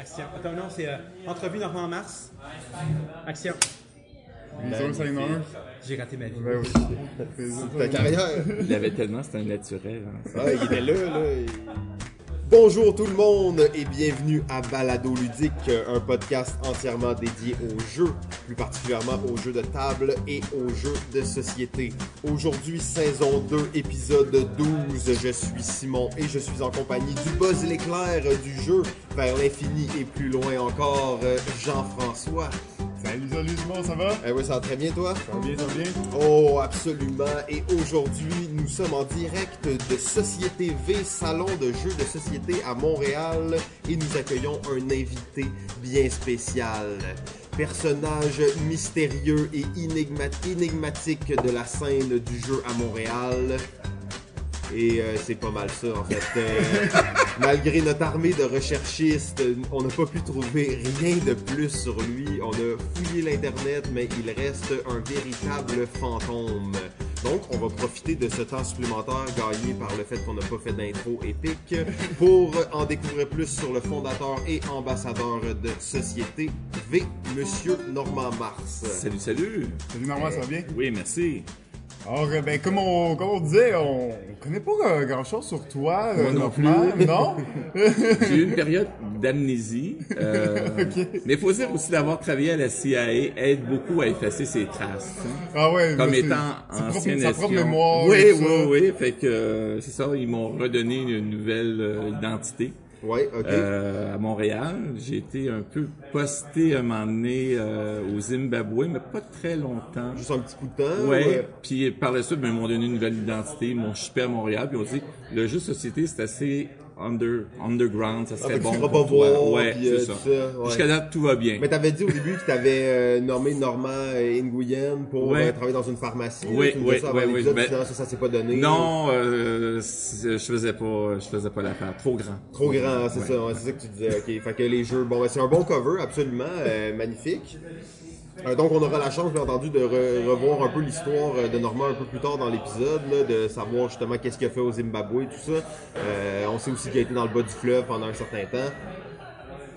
Action. Attends, non, c'est euh, entrevue Normand Mars. Action. 5 J'ai raté ma vie. Ta carrière. Il avait tellement, c'était un naturel. hein. Ah, il était là, là. il- Bonjour tout le monde et bienvenue à Balado Ludique, un podcast entièrement dédié aux jeux, plus particulièrement aux jeux de table et aux jeux de société. Aujourd'hui, saison 2, épisode 12, je suis Simon et je suis en compagnie du buzz l'éclair du jeu vers l'infini et plus loin encore, Jean-François. Salut, salut Simon, ça va? Eh oui, ça va très bien toi? Ça va bien, ça va bien? Oh, absolument. Et aujourd'hui, nous sommes en direct de Société V, salon de jeux de société à Montréal, et nous accueillons un invité bien spécial. Personnage mystérieux et énigma- énigmatique de la scène du jeu à Montréal. Et euh, c'est pas mal ça en fait. Euh, malgré notre armée de recherchistes, on n'a pas pu trouver rien de plus sur lui. On a fouillé l'internet, mais il reste un véritable fantôme. Donc, on va profiter de ce temps supplémentaire gagné par le fait qu'on n'a pas fait d'intro épique pour en découvrir plus sur le fondateur et ambassadeur de Société V, Monsieur Normand Mars. Salut, salut. Salut Normand, ça va bien? Oui, merci. Alors, euh, ben, comme on, comme on disait, on, on connaît pas grand chose sur toi, Moi euh, non Normand, non? J'ai eu une période d'amnésie. euh, Mais il faut dire aussi d'avoir travaillé à la CIA aide beaucoup à effacer ses traces. hein. Ah ouais, Comme étant ancien sa propre espion. mémoire. Oui, oui, oui. Fait que euh, c'est ça, ils m'ont redonné une nouvelle euh, identité. Ouais, ok. Euh, à Montréal. J'ai été un peu posté un moment donné euh, au Zimbabwe, mais pas très longtemps. Juste un petit coup de temps. Ouais. Puis par la suite, ben, ils m'ont donné une nouvelle identité, ils m'ont chippé à Montréal, puis ont dit le jeu de société c'est assez under, underground, ça serait bon. tu pour pas toi. voir, ouais, c'est euh, ça. tout ça, ouais. Jusqu'à date, tout va bien. Mais t'avais dit au début que t'avais euh, nommé Normand euh, Nguyen pour Ouais. euh, travailler dans une pharmacie. Oui, oui, oui, oui, ben- finalement, ça, ça s'est pas donné. Non, euh, je faisais pas, je faisais pas l'affaire. Trop grand. Trop grand, c'est ça, c'est ça que tu disais. Ok, fait que les jeux, bon, ben, c'est un bon cover, absolument, magnifique. Euh, donc on aura la chance, bien entendu, de re- revoir un peu l'histoire euh, de Normand un peu plus tard dans l'épisode, de savoir justement qu'est-ce qu'il a fait au Zimbabwe, tout ça. Euh, on sait aussi qu'il a été dans le bas du fleuve pendant un certain temps.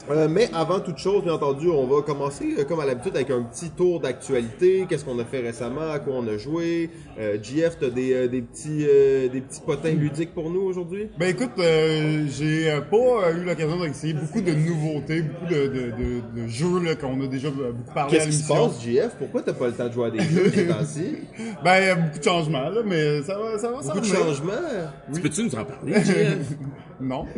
Euh, mais avant toute chose, bien entendu, on va commencer euh, comme à l'habitude avec un petit tour d'actualité. Qu'est-ce qu'on a fait récemment, à quoi on a joué? Euh, JF, t'as des, euh, des petits euh, des petits potins ludiques pour nous aujourd'hui? Ben écoute, euh, j'ai pas eu l'occasion d'essayer beaucoup de nouveautés, beaucoup de, de, de, de jeux là, qu'on a déjà beaucoup parlé à Qu'est-ce qui se passe, JF? Pourquoi t'as pas le temps de jouer à des jeux ces temps-ci? Ben, il y a beaucoup de changements, là, mais ça va, ça va Beaucoup de changements? Tu peux-tu nous en parler, JF? Non.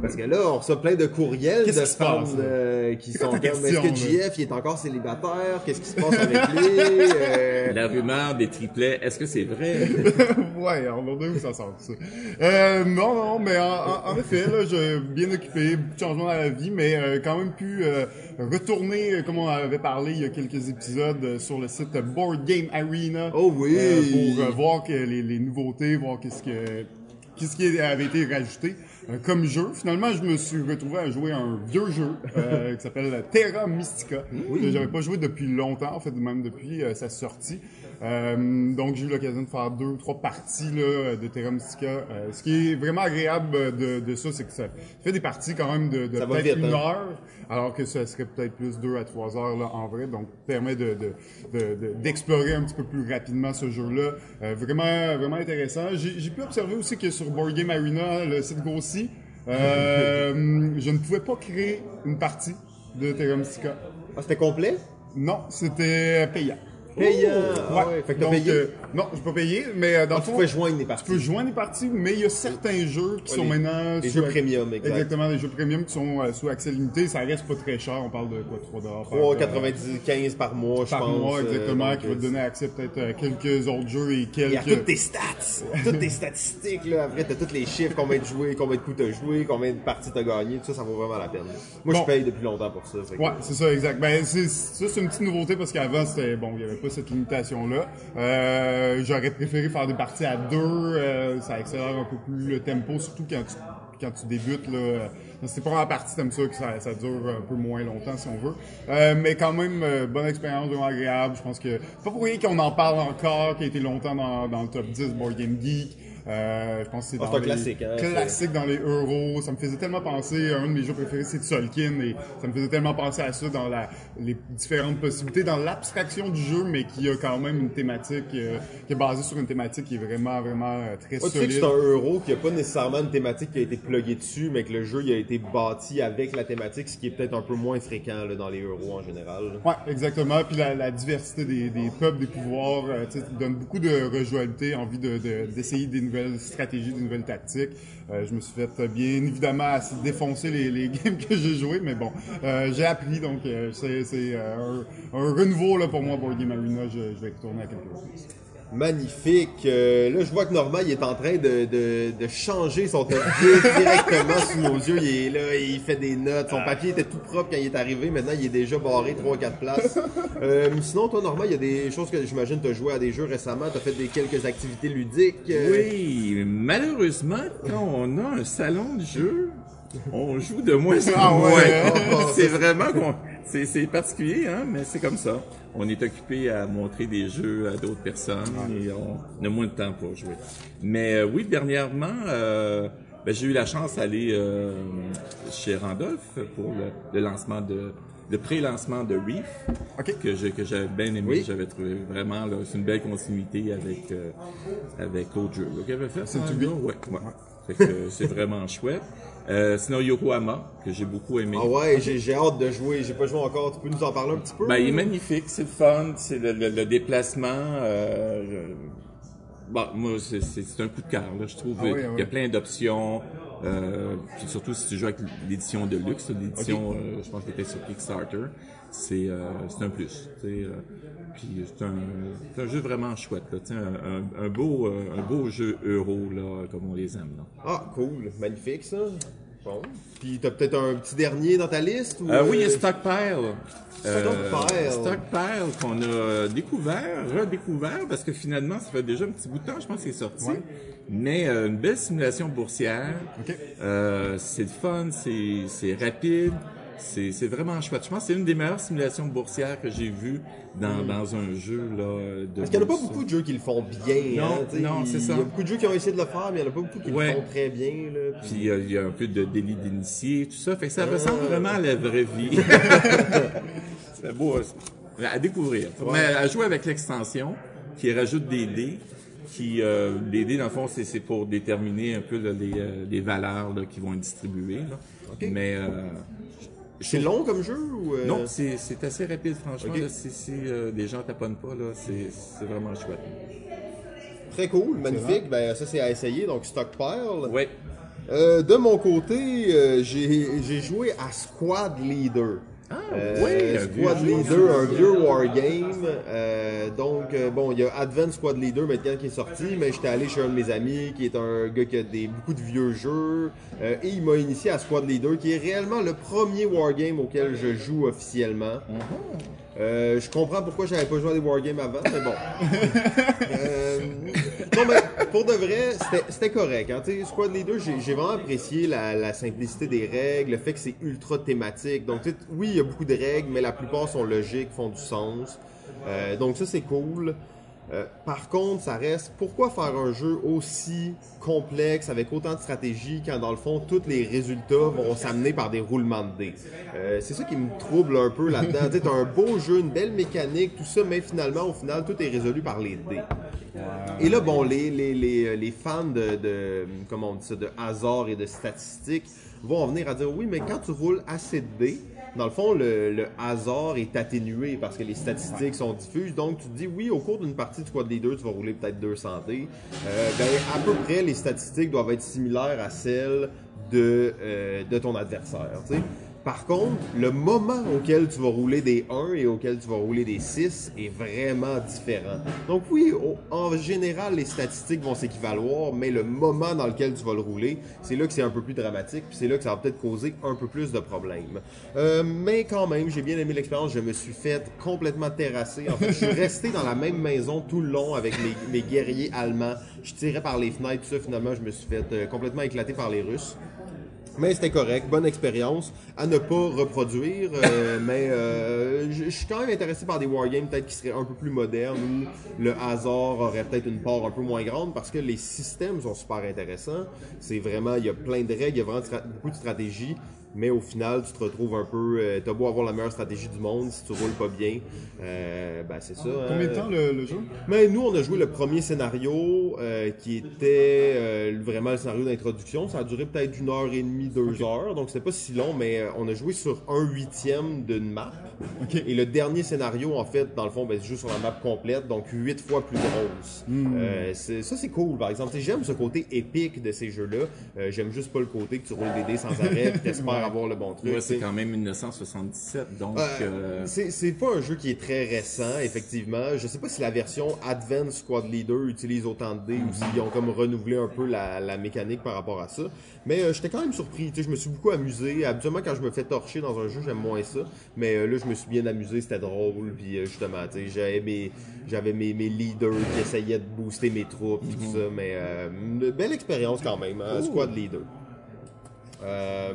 Parce que là, on reçoit plein de courriels de Qu'est-ce qui se fans passe, euh, qui sont comme, est-ce que? JF, il est encore célibataire? Qu'est-ce qui se passe avec lui? Euh, La rumeur des triplets, est-ce que c'est vrai? ouais, on va où ça sort ça? Euh, non, non, mais en, en- en effet, là, je bien occupé, beaucoup de changements dans la vie, mais euh, quand même pu euh, retourner, euh, comme on avait parlé il y a quelques épisodes, euh, sur le site Board Game Arena. Oh oui! euh, pour euh, voir que les, les nouveautés, voir qu'est-ce que qu'est-ce qui avait été rajouté euh, comme jeu. Finalement, je me suis retrouvé à jouer à un vieux jeu euh, qui s'appelle Terra Mystica. que J'avais pas joué depuis longtemps, en fait, même depuis euh, sa sortie. Euh, donc, j'ai eu l'occasion de faire deux ou trois parties là, de Terra Mystica. Euh, ce qui est vraiment agréable de, de ça, c'est que ça fait des parties quand même de, de peut-être une hein? heure, alors que ça serait peut-être plus deux à trois heures là, en vrai. Donc, permet de, de, de- d'explorer un petit peu plus rapidement ce jeu-là. Euh, vraiment, vraiment intéressant. J'ai, j'ai pu observer aussi que sur Board Game Arena, le site grossit. Euh, je ne pouvais pas créer une partie de Terra Mystica. Ah, c'était complet? Non, c'était payant. Payant! Ah ouais, fait que t'as Donc, payé. euh, non, j'ai pas payé, mais euh, dans Ah, le tu fond, peux joindre les tu parties. peux joindre les parties, mais il y a certains jeux qui Ouais, sont les- maintenant... les jeux premium, exact. Exactement, les jeux premium qui sont euh, sous accès limité. Ça reste pas très cher, on parle de quoi, 3 dollars par, 3,95 par mois, je par pense. mois, euh, exactement, qui va te euh, donner accès peut-être à quelques autres jeux et Il y a quelques... toutes tes stats, toutes tes statistiques, là. Après, t'as tous les chiffres, combien de joués, combien de coups t'as joué, combien de parties t'as gagné, tout ça, ça vaut vraiment la peine. Moi, Bon. je paye depuis longtemps pour ça. que- Ouais, c'est ça, exact. Ben, c'est, ça, c'est une petite nouveauté parce qu'avant, c'était, bon, il n'y avait pas cette limitation-là. Euh, j'aurais préféré faire des parties à deux, euh, ça accélère un peu plus le tempo, surtout quand tu, quand tu débutes, là. Euh, C'est pas en partie, t'aimes ça, que ça, ça dure un peu moins longtemps, si on veut. Euh, mais quand même, euh, bonne expérience, vraiment agréable. Je pense que, pas pour rien qu'on en parle encore, qui a été longtemps dans, dans le top 10 Board Game Geek. Euh, je pense que c'est Ah, dans les classique, hein, classiques dans les euros. Ça me faisait tellement penser, un de mes jeux préférés, c'est Tzolk'in, et ça me faisait tellement penser à ça dans la, les différentes possibilités, dans l'abstraction du jeu, mais qui a quand même une thématique, euh, qui est basée sur une thématique qui est vraiment, vraiment euh, très Ouais, tu sais que solide. c'est un euro qui a pas nécessairement une thématique qui a été pluguée dessus, mais que le jeu il a été bâti avec la thématique, ce qui est peut-être un peu moins fréquent là, dans les euros en général. là. Ouais, exactement. Puis la, la diversité des, des peuples, des pouvoirs, euh, donne beaucoup de rejouabilité, envie de, de- d'essayer des nouvelles stratégies, des nouvelles tactiques. Euh, je me suis fait euh, bien évidemment défoncer les, games que j'ai joués, mais bon, euh, j'ai appris, donc c'est, un, renouveau là, pour moi, Board Game Arena. Je, vais retourner à quelque chose. Magnifique. Euh, là, je vois que Normand il est en train de, de, de changer son top 10 directement sous nos yeux. Il est là, il fait des notes. Son papier était tout propre quand il est arrivé. Maintenant, il est déjà barré 3-4 places. Euh, sinon, toi, Normand, il y a des choses que j'imagine tu as joué à des jeux récemment. Tu as fait des quelques activités ludiques. euh, Oui, malheureusement, quand on a un salon de jeu, on joue de moins en Ah ouais. moins. c'est vraiment qu'on- c'est, c'est particulier, hein, mais c'est comme ça. On est occupé à montrer des jeux à d'autres personnes et on a moins de temps pour jouer. Mais euh, oui, dernièrement, euh, ben, j'ai eu la chance d'aller euh, chez Randolph pour le, le lancement de le pré-lancement de Reef Ok. que j'ai que j'avais bien aimé, Oui. j'avais trouvé vraiment là, c'est une belle continuité avec euh, avec l'autre jeu là, avait fait. C'est tout là. bien. Ouais, ouais. Euh, c'est vraiment chouette. Euh, sinon Yokohama que j'ai beaucoup aimé. Ah ouais, j'ai j'ai hâte de jouer. J'ai pas joué encore. Tu peux nous en parler un petit peu? Ben, il est magnifique, c'est le fun, c'est le, le- le déplacement. Euh, je- bon, moi, c'est- c'est c'est un coup de cœur. Là, je trouve Ah oui, ah y a oui. plein d'options. Euh, puis surtout si tu joues avec l'édition de luxe, l'édition, euh, je pense qu'elle était sur Kickstarter, c'est euh, c'est un plus. euh, puis c'est un, c'est un jeu vraiment chouette. Là, un, beau, un beau jeu euro là, comme on les aime. Là. Ah, cool. Magnifique, ça. Bon. Puis t'as peut-être un petit dernier dans ta liste? Ou, Euh, oui, il y a euh, Stockpile. Stockpile. Stockpile qu'on a découvert, redécouvert, parce que finalement, ça fait déjà un petit bout de temps, je pense que c'est sorti. Ouais. Mais euh, une belle simulation boursière. Ok. Euh, c'est fun, c'est c'est rapide. C'est c'est vraiment chouette. Je pense que c'est une des meilleures simulations boursières que j'ai vues dans, dans un jeu. Là, de Parce qu'il n'y en a pas beaucoup de jeux qui le font bien. Non, hein, non, c'est ça. Il y a beaucoup de jeux qui ont essayé de le faire, mais il n'y en a pas beaucoup qui Ouais. le font très bien. Là. Puis- euh, il y a un peu de délit d'initié, tout ça. Fait que ça ressemble vraiment à la vraie vie. c'est beau euh, à découvrir. Mais à jouer avec l'extension qui rajoute des dés. Qui, euh, les dés, dans le fond, c'est c'est pour déterminer un peu là, les, euh, les valeurs là, qui vont être distribuées. là. Mais euh, C'est long comme jeu ou euh, non, c'est c'est assez rapide, franchement. Là. si si euh, les gens taponnent pas, là, c'est c'est vraiment chouette. Très cool, magnifique. Ben ça c'est à essayer, donc Stockpile. Ouais. Euh, de mon côté, euh, j'ai j'ai joué à Squad Leader. Ah, Euh, vieux Squad Leader, un vieux wargame. Euh, donc, euh, bon, il y a Advent Squad Leader maintenant qui est sorti, mais j'étais allé chez un de mes amis qui est un gars qui a des, beaucoup de vieux jeux. et il m'a initié à Squad Leader, qui est réellement le premier wargame auquel je joue officiellement. Euh, je comprends pourquoi j'avais pas joué à des wargames avant, mais bon. Euh, non, mais pour de vrai, c'était- correct. Hein. Tu sais, Squad Leader, j'ai vraiment apprécié la, la simplicité des règles, le fait que c'est ultra thématique. Donc, oui, il y a beaucoup de règles, mais la plupart sont logiques, font du sens. Euh, donc, ça, c'est cool. Euh, par contre, ça reste pourquoi faire un jeu aussi complexe avec autant de stratégie quand dans le fond tous les résultats vont s'amener par des roulements de dés? Euh, c'est ça qui me trouble un peu là-dedans. T'as un beau jeu, une belle mécanique, tout ça, mais finalement au final tout est résolu par les dés. Et là, bon, les, les, les, les fans de, de, comment on dit ça, de hasard et de statistiques vont en venir à dire oui, mais quand tu roules assez de dés, dans le fond, le, le hasard est atténué parce que les statistiques sont diffuses. Donc, tu te dis oui, au cours d'une partie de Squad Leader, tu vas rouler peut-être 200 dés. Euh, ben, à peu près, les statistiques doivent être similaires à celles de, euh, de ton adversaire. Par contre, le moment auquel tu vas rouler des 1 et auquel tu vas rouler des 6 est vraiment différent. Donc oui, en général, les statistiques vont s'équivaloir, mais le moment dans lequel tu vas le rouler, c'est là que c'est un peu plus dramatique, puis c'est là que ça va peut-être causer un peu plus de problèmes. Euh, mais quand même, j'ai bien aimé l'expérience, je me suis fait complètement terrasser. En fait, je suis resté dans la même maison tout le long avec mes, mes guerriers allemands. Je tirais par les fenêtres, tout ça, finalement, je me suis fait euh, complètement éclater par les Russes. Mais c'était correct, bonne expérience à ne pas reproduire. euh, mais euh, je suis quand même intéressé par des wargames peut-être qui seraient un peu plus modernes où le hasard aurait peut-être une part un peu moins grande parce que les systèmes sont super intéressants. C'est vraiment, il y a plein de règles, il y a vraiment beaucoup de stratégies. Mais au final, tu te retrouves un peu. Euh, T'as beau avoir la meilleure stratégie du monde, si tu roules pas bien, euh, ben c'est ça. Combien de hein. temps le, le jeu? Mais nous, on a joué le premier scénario euh, qui était euh, vraiment le scénario d'introduction. Ça a duré peut-être une heure et demie, deux heures. Donc, c'était pas si long, mais on a joué sur un huitième d'une map. Et le dernier scénario, en fait, dans le fond, ben, c'est juste sur la map complète, donc huit fois plus grosse. C'est- ça, c'est cool, par exemple. J'aime ce côté épique de ces jeux-là. J'aime juste pas le côté que tu roules des dés sans arrêt et t'espères avoir le bon truc. Ouais, c'est quand même 1977, donc... Euh, euh, c'est pas un jeu qui est très récent, effectivement. Je sais pas si la version Advanced Squad Leader utilise autant de dés ou s'ils ont comme renouvelé un peu la, la mécanique par rapport à ça. Mais euh, j'étais quand même surpris. Tu sais, je me suis beaucoup amusé. Habituellement, quand je me fais torcher dans un jeu, j'aime moins ça. Mais euh, là, je me suis bien amusé. C'était drôle. Puis euh, justement, tu sais, j'avais mes, j'avais mes, mes leaders qui essayaient de booster mes troupes et tout ça. Mais une belle expérience quand même, hein, Squad Leader. Euh,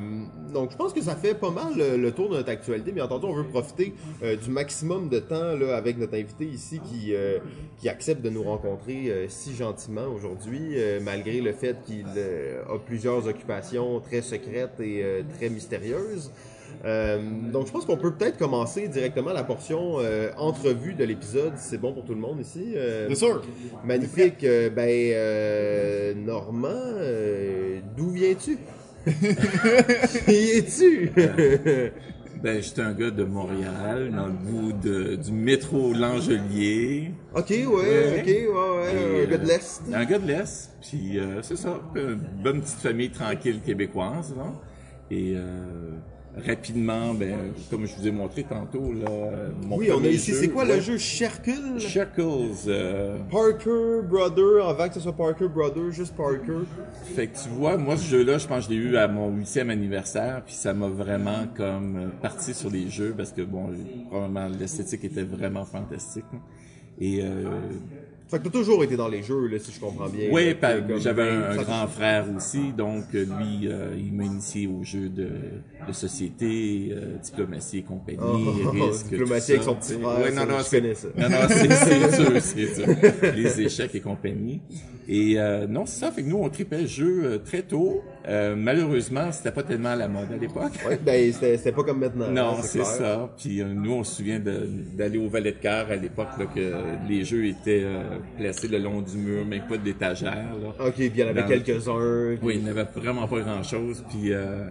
donc, je pense que ça fait pas mal le, le tour de notre actualité. Bien entendu, on veut profiter euh, du maximum de temps là, avec notre invité ici qui, euh, qui accepte de nous rencontrer euh, si gentiment aujourd'hui, euh, malgré le fait qu'il euh, a plusieurs occupations très secrètes et euh, très mystérieuses. Euh, donc, je pense qu'on peut peut-être commencer directement la portion euh, entrevue de l'épisode, c'est bon pour tout le monde ici. Euh, Bien sûr. Magnifique. Euh, ben, euh, Normand, euh, d'où viens-tu? Qui es-tu? Ben, j'étais un gars de Montréal, dans le bout de, du métro L'Angelier. ok, ouais, Ouais. ok, ouais, ouais, Et, un gars de euh, l'Est. Un gars de l'Est. Puis euh, c'est ça, une bonne petite famille tranquille québécoise. Là. Et euh, rapidement, ben, comme je vous ai montré tantôt, là, mon Oui, on a ici, c'est quoi ouais, le jeu Sherkle? Shackles. euh, Parker Brother, avant que ce soit Parker Brother, juste Parker. Fait que tu vois, moi, ce jeu-là, je pense que je l'ai eu à mon huitième anniversaire, puis ça m'a vraiment comme euh, parti sur les jeux, parce que, bon, probablement, l'esthétique était vraiment fantastique. là. Et euh, Fait que t'as toujours été dans les jeux, là, si je comprends bien. oui, j'avais un, grand frère aussi, donc euh, lui, euh, il m'a initié aux jeux de, de société, euh, diplomatie et compagnie, Oh, risque, diplomatie avec ça, son petit frère, Ouais, non, non, je connais ça. Non, non, c'est sûr, c'est sûr. Les échecs et compagnie. Et euh, non, c'est ça, fait que nous, on tripait le jeu très tôt. Euh, malheureusement, c'était pas tellement à la mode à l'époque. Ouais, ben, c'était pas comme maintenant. Non, hein, c'est ça. Puis euh, nous, on se souvient d'aller au Valet de Cœur à l'époque, que les jeux étaient euh, placés le long du mur, même pas d'étagère. Ok, puis il y en avait quelques-uns. Oui, il n'y avait vraiment pas grand-chose. Puis, euh,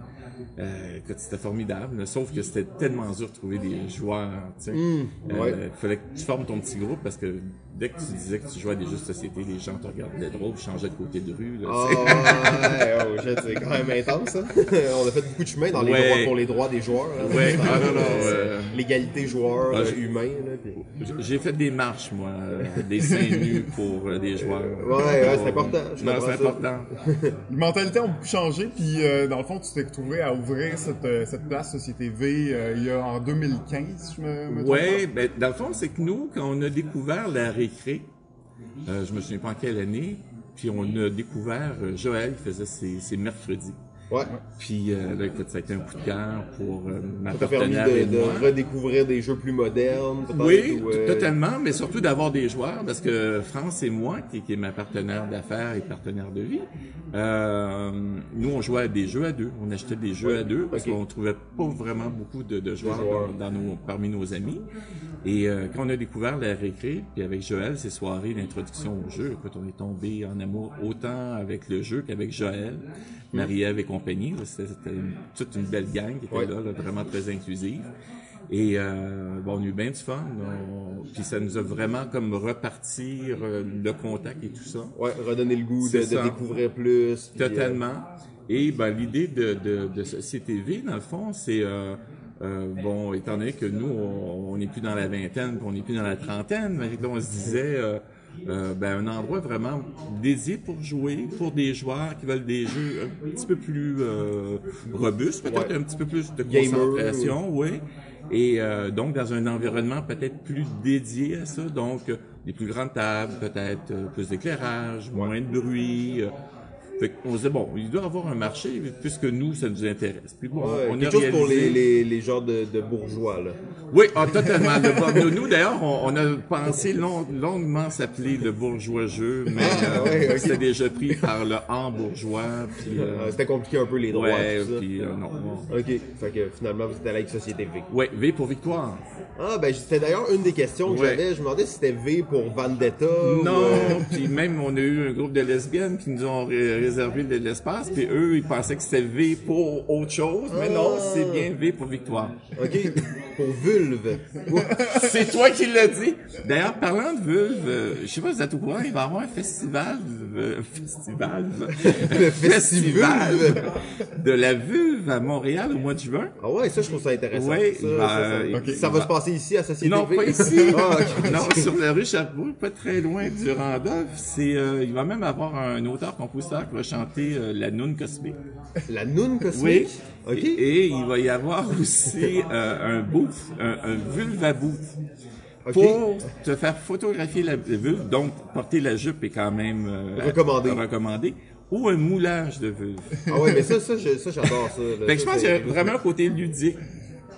euh, écoute, c'était formidable. là. Sauf que c'était tellement dur de trouver des joueurs. Tu sais. Euh, ouais. Il fallait que tu formes ton petit groupe parce que dès que tu disais que tu jouais à des jeux de société, les gens te regardaient drôle, changeaient de côté de rue. Là, Ah, sais. ouais, oh, shit, c'est quand même intense, hein? On a fait beaucoup de chemin dans les Ouais. droits pour les droits des joueurs. hein. Ouais, ah, non, non, Euh, L'égalité joueur Ah, euh, j'ai- humain, puis- J'ai fait des marches, moi, euh, des seins nus pour euh, des joueurs. Ouais, ouais, c'est important, je Non, c'est ça. important. Les mentalités ont beaucoup changé, puis euh, dans le fond, tu t'es retrouvé à ouvrir cette, euh, cette place Société V euh, il y a en 2015, je me, me Ouais, ben, dans le fond, c'est que nous, quand on a découvert la récré, euh, je me souviens pas en quelle année, puis on a découvert, euh, Joël faisait ses mercredis. Ouais. Puis euh, là, écoute, ça a été un coup de cœur pour euh, ma Ça t'a permis partenaire et de, de moi. redécouvrir des jeux plus modernes? Oui, ou, euh, totalement, mais surtout d'avoir des joueurs, parce que France et moi, qui, qui est ma partenaire d'affaires et partenaire de vie, euh, nous, on jouait à des jeux à deux. On achetait des jeux Ouais, à deux, parce ok. qu'on trouvait pas vraiment beaucoup de, de joueurs, joueurs. Dans, dans nos, parmi nos amis. Et quand on a découvert la récré, puis avec Joël, ces soirées d'introduction au jeu, écoute, on est tombé en amour autant avec le jeu qu'avec Joël, Marie-Ève et compagnie. C'était toute une belle gang qui était Ouais. là, là, vraiment très inclusive. Et euh, bon, on a eu bien du fun. On- Puis ça nous a vraiment comme repartir euh, le contact et tout ça. Ouais, redonner le goût de, découvrir plus. euh, Totalement. Et ben l'idée de, de, de Société V, dans le fond, c'est euh, euh, bon, étant donné que nous, on n'est plus dans la vingtaine, puis on n'est plus dans la trentaine, mais là, on se disait euh, euh, ben, un endroit vraiment dédié pour jouer, pour des joueurs qui veulent des jeux un petit peu plus euh, robustes, peut-être Ouais. un petit peu plus de Gamer, concentration, oui. Et euh, donc dans un environnement peut-être plus dédié à ça, donc euh, des plus grandes tables, peut-être euh, plus d'éclairage, moins de bruit. Fait se disait, bon, il doit avoir un marché, puisque nous, ça nous intéresse. Puis bon, Ouais, on a quelque chose pour les, les, les genres de, de bourgeois, là. Oui, ah, totalement. Le- nous, d'ailleurs, on, on a pensé long- longuement s'appeler le bourgeois jeu, mais Ah, euh, ouais, ok. c'était déjà pris par le en bourgeois. Puis, euh, Euh, C'était compliqué un peu les droits, ouais, tout ça. puis euh, non. bon. Ok, fait que finalement, vous êtes allé avec Société V. Ouais, V pour victoire. Ah, ben c'était d'ailleurs une des questions que j'avais. Je me demandais si c'était V pour Vendetta. Non, puis même on a eu un groupe de lesbiennes qui nous ont ré- réservé de l'espace, puis eux ils pensaient que c'était V pour autre chose, mais non, c'est bien V pour victoire. Ok, pour Vulve. C'est toi qui l'as dit. D'ailleurs, parlant de vulve, euh, je sais pas si vous êtes au courant, il va y avoir un festival, euh, festival, Le Festivulve. de la vulve à Montréal au mois de juin. Ah ouais, ça je trouve ça intéressant. Ouais, ça, ça, ça- ok. ça va se passer ici à Société Non, pas ici. ah. Non, sur la rue Sherbrooke, pas très loin du Randolph. C'est, euh, il va même avoir un auteur-compositeur qui va chanter euh, la Noune cosmique. La noune Oui. cosmique? Ok. Et, et il va y avoir aussi euh, un booth, un, un vulva booth. Pour te faire photographier la vulve, donc porter la jupe est quand même euh, Recommandé. recommandé, ou un moulage de vulve. Ah ouais, mais ça, ça, j'adore ça. là. Fait que je pense qu'il y a vraiment un côté ludique.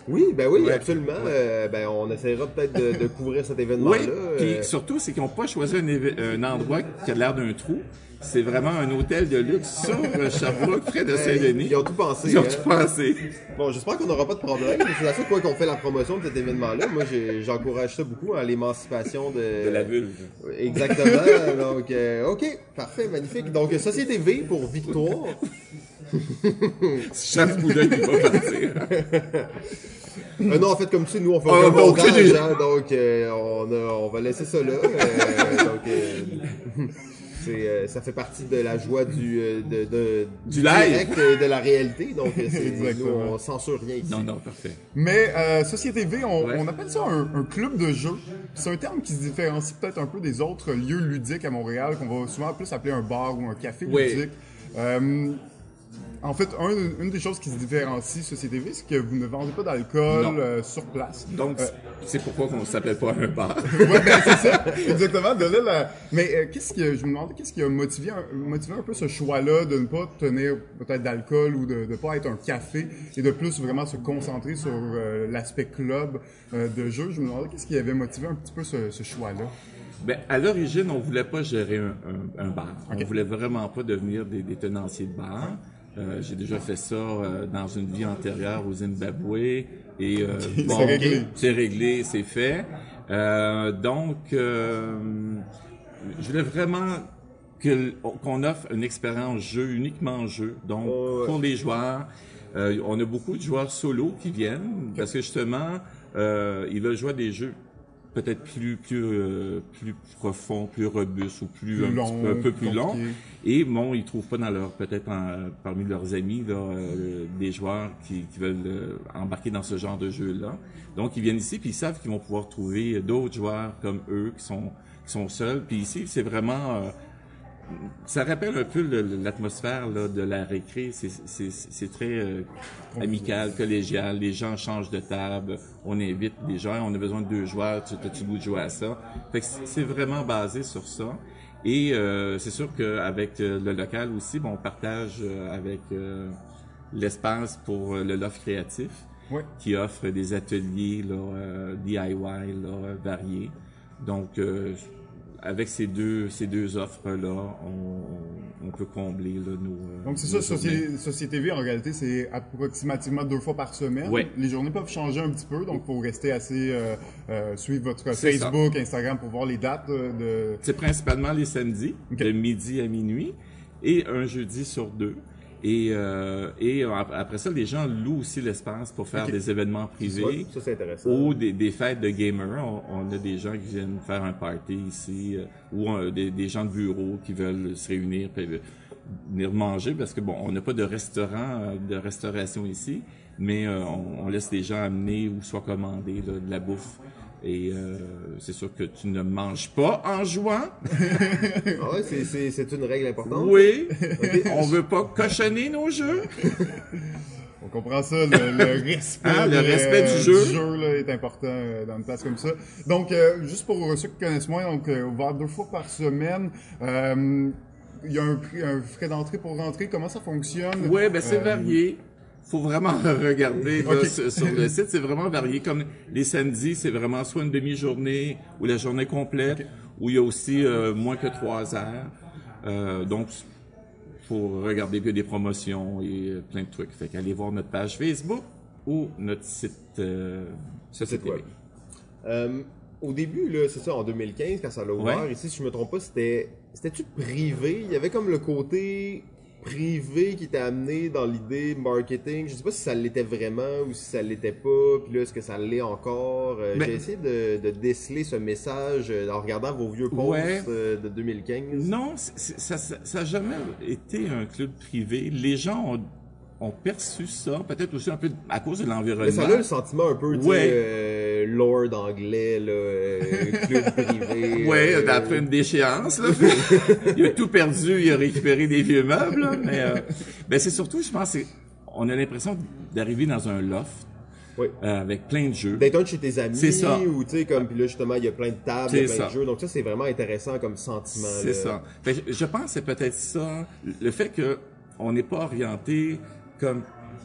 Oui, ben oui, absolument. Euh, ben on essaiera peut-être de, de couvrir cet événement-là. Oui, euh, puis surtout, c'est qu'ils n'ont pas choisi un, un endroit qui a l'air d'un trou. C'est vraiment un hôtel de luxe sur euh, Sherbrooke, près de Saint-Denis. Ils ont tout pensé. Ils ont hein. tout pensé. Bon, j'espère qu'on n'aura pas de problème. C'est la seule fois qu'on fait la promotion de cet événement-là. Moi, j'encourage ça beaucoup, hein, l'émancipation de... De la vulve. Exactement. Donc, euh, ok, parfait, magnifique. Donc, Société V pour Victoire. Chaque coup d'œil qui va partir. Euh, non, en fait, comme tu sais, nous, on fait Ah, aucun bon, hein, donc euh, on, a- on va laisser ça là. Euh, donc, euh, c'est, euh, ça fait partie de la joie du, euh, de, de- Du live. direct et de la réalité. Donc, c'est, nous, on censure rien ici. Non, non, parfait. Mais euh, Société V, on, Ouais. on appelle ça un, un club de jeu. C'est un terme qui se différencie peut-être un peu des autres lieux ludiques à Montréal, qu'on va souvent plus appeler un bar ou un café Oui. ludique. Euh, en fait, un- une des choses qui se différencie Société V, c'est que vous ne vendez pas d'alcool euh, sur place. Donc, c'est pourquoi qu'on ne s'appelle pas un bar. Ouais, ben, c'est ça, exactement. De là, la- Mais euh, qu'est-ce qui, a- je me demandais qu'est-ce qui a motivé un, motivé un peu ce choix-là de ne pas tenir peut-être d'alcool ou de ne pas être un café et de plus vraiment se concentrer sur euh, l'aspect club euh, de jeu? Je me demandais qu'est-ce qui avait motivé un petit peu ce, ce choix-là. Ben, à l'origine, on voulait pas gérer un, un- un bar. Ok. On voulait vraiment pas devenir des, des tenanciers de bar. Euh, J'ai déjà fait ça euh, dans une vie antérieure au Zimbabwe et euh, bon, C'est réglé. c'est fait. Euh, donc, euh, je voulais vraiment qu'on offre une expérience jeu uniquement jeu. Donc, Oh, ouais. pour les joueurs, euh, on a beaucoup de joueurs solo qui viennent parce que justement, euh, ils veulent jouer à des jeux peut-être plus plus euh, plus profond, plus robuste ou plus, Plus un, long, peu, un peu plus plus long. compliqué. Et bon, ils trouvent pas dans leur peut-être parmi leurs amis là, euh, des joueurs qui, qui veulent euh, embarquer dans ce genre de jeu là. Donc ils viennent ici puis ils savent qu'ils vont pouvoir trouver d'autres joueurs comme eux qui sont qui sont seuls. Puis ici c'est vraiment euh, ça rappelle un peu l'atmosphère là, de la récré. C'est- très euh, amical, collégial. Les gens changent de table. On invite des gens. On a besoin de deux joueurs. Tu as-tu goût de jouer à ça? Fait que c'est vraiment basé sur ça. Et euh, c'est sûr qu'avec euh, le local aussi, bon, on partage euh, avec euh, l'espace pour euh, le loft créatif Ouais. qui offre des ateliers là, euh, DIY là, variés. Donc, euh, avec ces deux, ces deux offres-là, on, on peut combler là, nos. euh, Donc c'est ça. Société, Société V, en réalité, c'est approximativement deux fois par semaine. Ouais. Les journées peuvent changer un petit peu, donc faut rester assez... Euh, euh, suivre votre Facebook, Instagram pour voir les dates de... C'est principalement les samedis, de midi à minuit, et un jeudi sur deux. Et, euh, et ap- après ça, les gens louent aussi l'espace pour faire des événements privés ça, ou des, des fêtes de gamers. On, on a des gens qui viennent faire un party ici, euh, ou euh, des, des gens de bureau qui veulent se réunir, puis euh, venir manger, parce que bon, on n'a pas de restaurant, euh, de restauration ici, mais euh, on, on laisse les gens amener ou soit commander là, de la bouffe. Et euh, c'est sûr que tu ne manges pas en jouant. Ah ouais, c'est, une règle importante. Oui, on veut pas cochonner nos jeux. On comprend ça, le, le respect, Ah, le respect du jeu. là, est important euh, dans une place comme ça. Donc, euh, juste pour ceux qui connaissent moins, donc euh, ouvert deux fois par semaine. euh, il y a un, prix- un frais d'entrée pour rentrer. Comment ça fonctionne? Ouais, ben c'est Euh, varié. Faut vraiment regarder là, sur, le site, c'est vraiment varié. Comme les samedis, c'est vraiment soit une demi-journée ou la journée complète, où il y a aussi euh, moins que trois heures. Euh, donc, faut regarder puis il y a des promotions et euh, plein de trucs. Fait qu'allez voir notre page Facebook ou notre site Société web. Euh, au début, là, c'est ça, en 2015, quand ça l'a ouvert, Ouais. ici, si je me trompe pas, c'était. C'était-tu privé? Il y avait comme le côté privé qui était amené dans l'idée marketing? Je sais pas si ça l'était vraiment ou si ça l'était pas. Puis là, est-ce que ça l'est encore? Euh, Ben- J'ai essayé de, de déceler ce message euh, en regardant vos vieux posts Ouais. euh, de 2015. Non, ça ça- ça a jamais été un club privé. Les gens ont, ont perçu ça, peut-être aussi un peu à cause de Mais l'environnement. ça a le sentiment un peu, tu Ouais. euh, lord anglais, là, euh, club privé. Ouais, euh, après une déchéance, là. il a tout perdu, il a récupéré des vieux meubles, là, mais euh, ben c'est surtout, je pense, on a l'impression d'arriver dans un loft Oui. euh, avec plein de jeux. d'être un chez tes amis C'est ça. ou tu sais comme puis là justement il y a plein de tables, il y a C'est plein ça. de jeux donc ça c'est vraiment intéressant comme sentiment C'est ça. Fait que je pense que c'est peut-être ça, le fait que on n'est pas orienté comme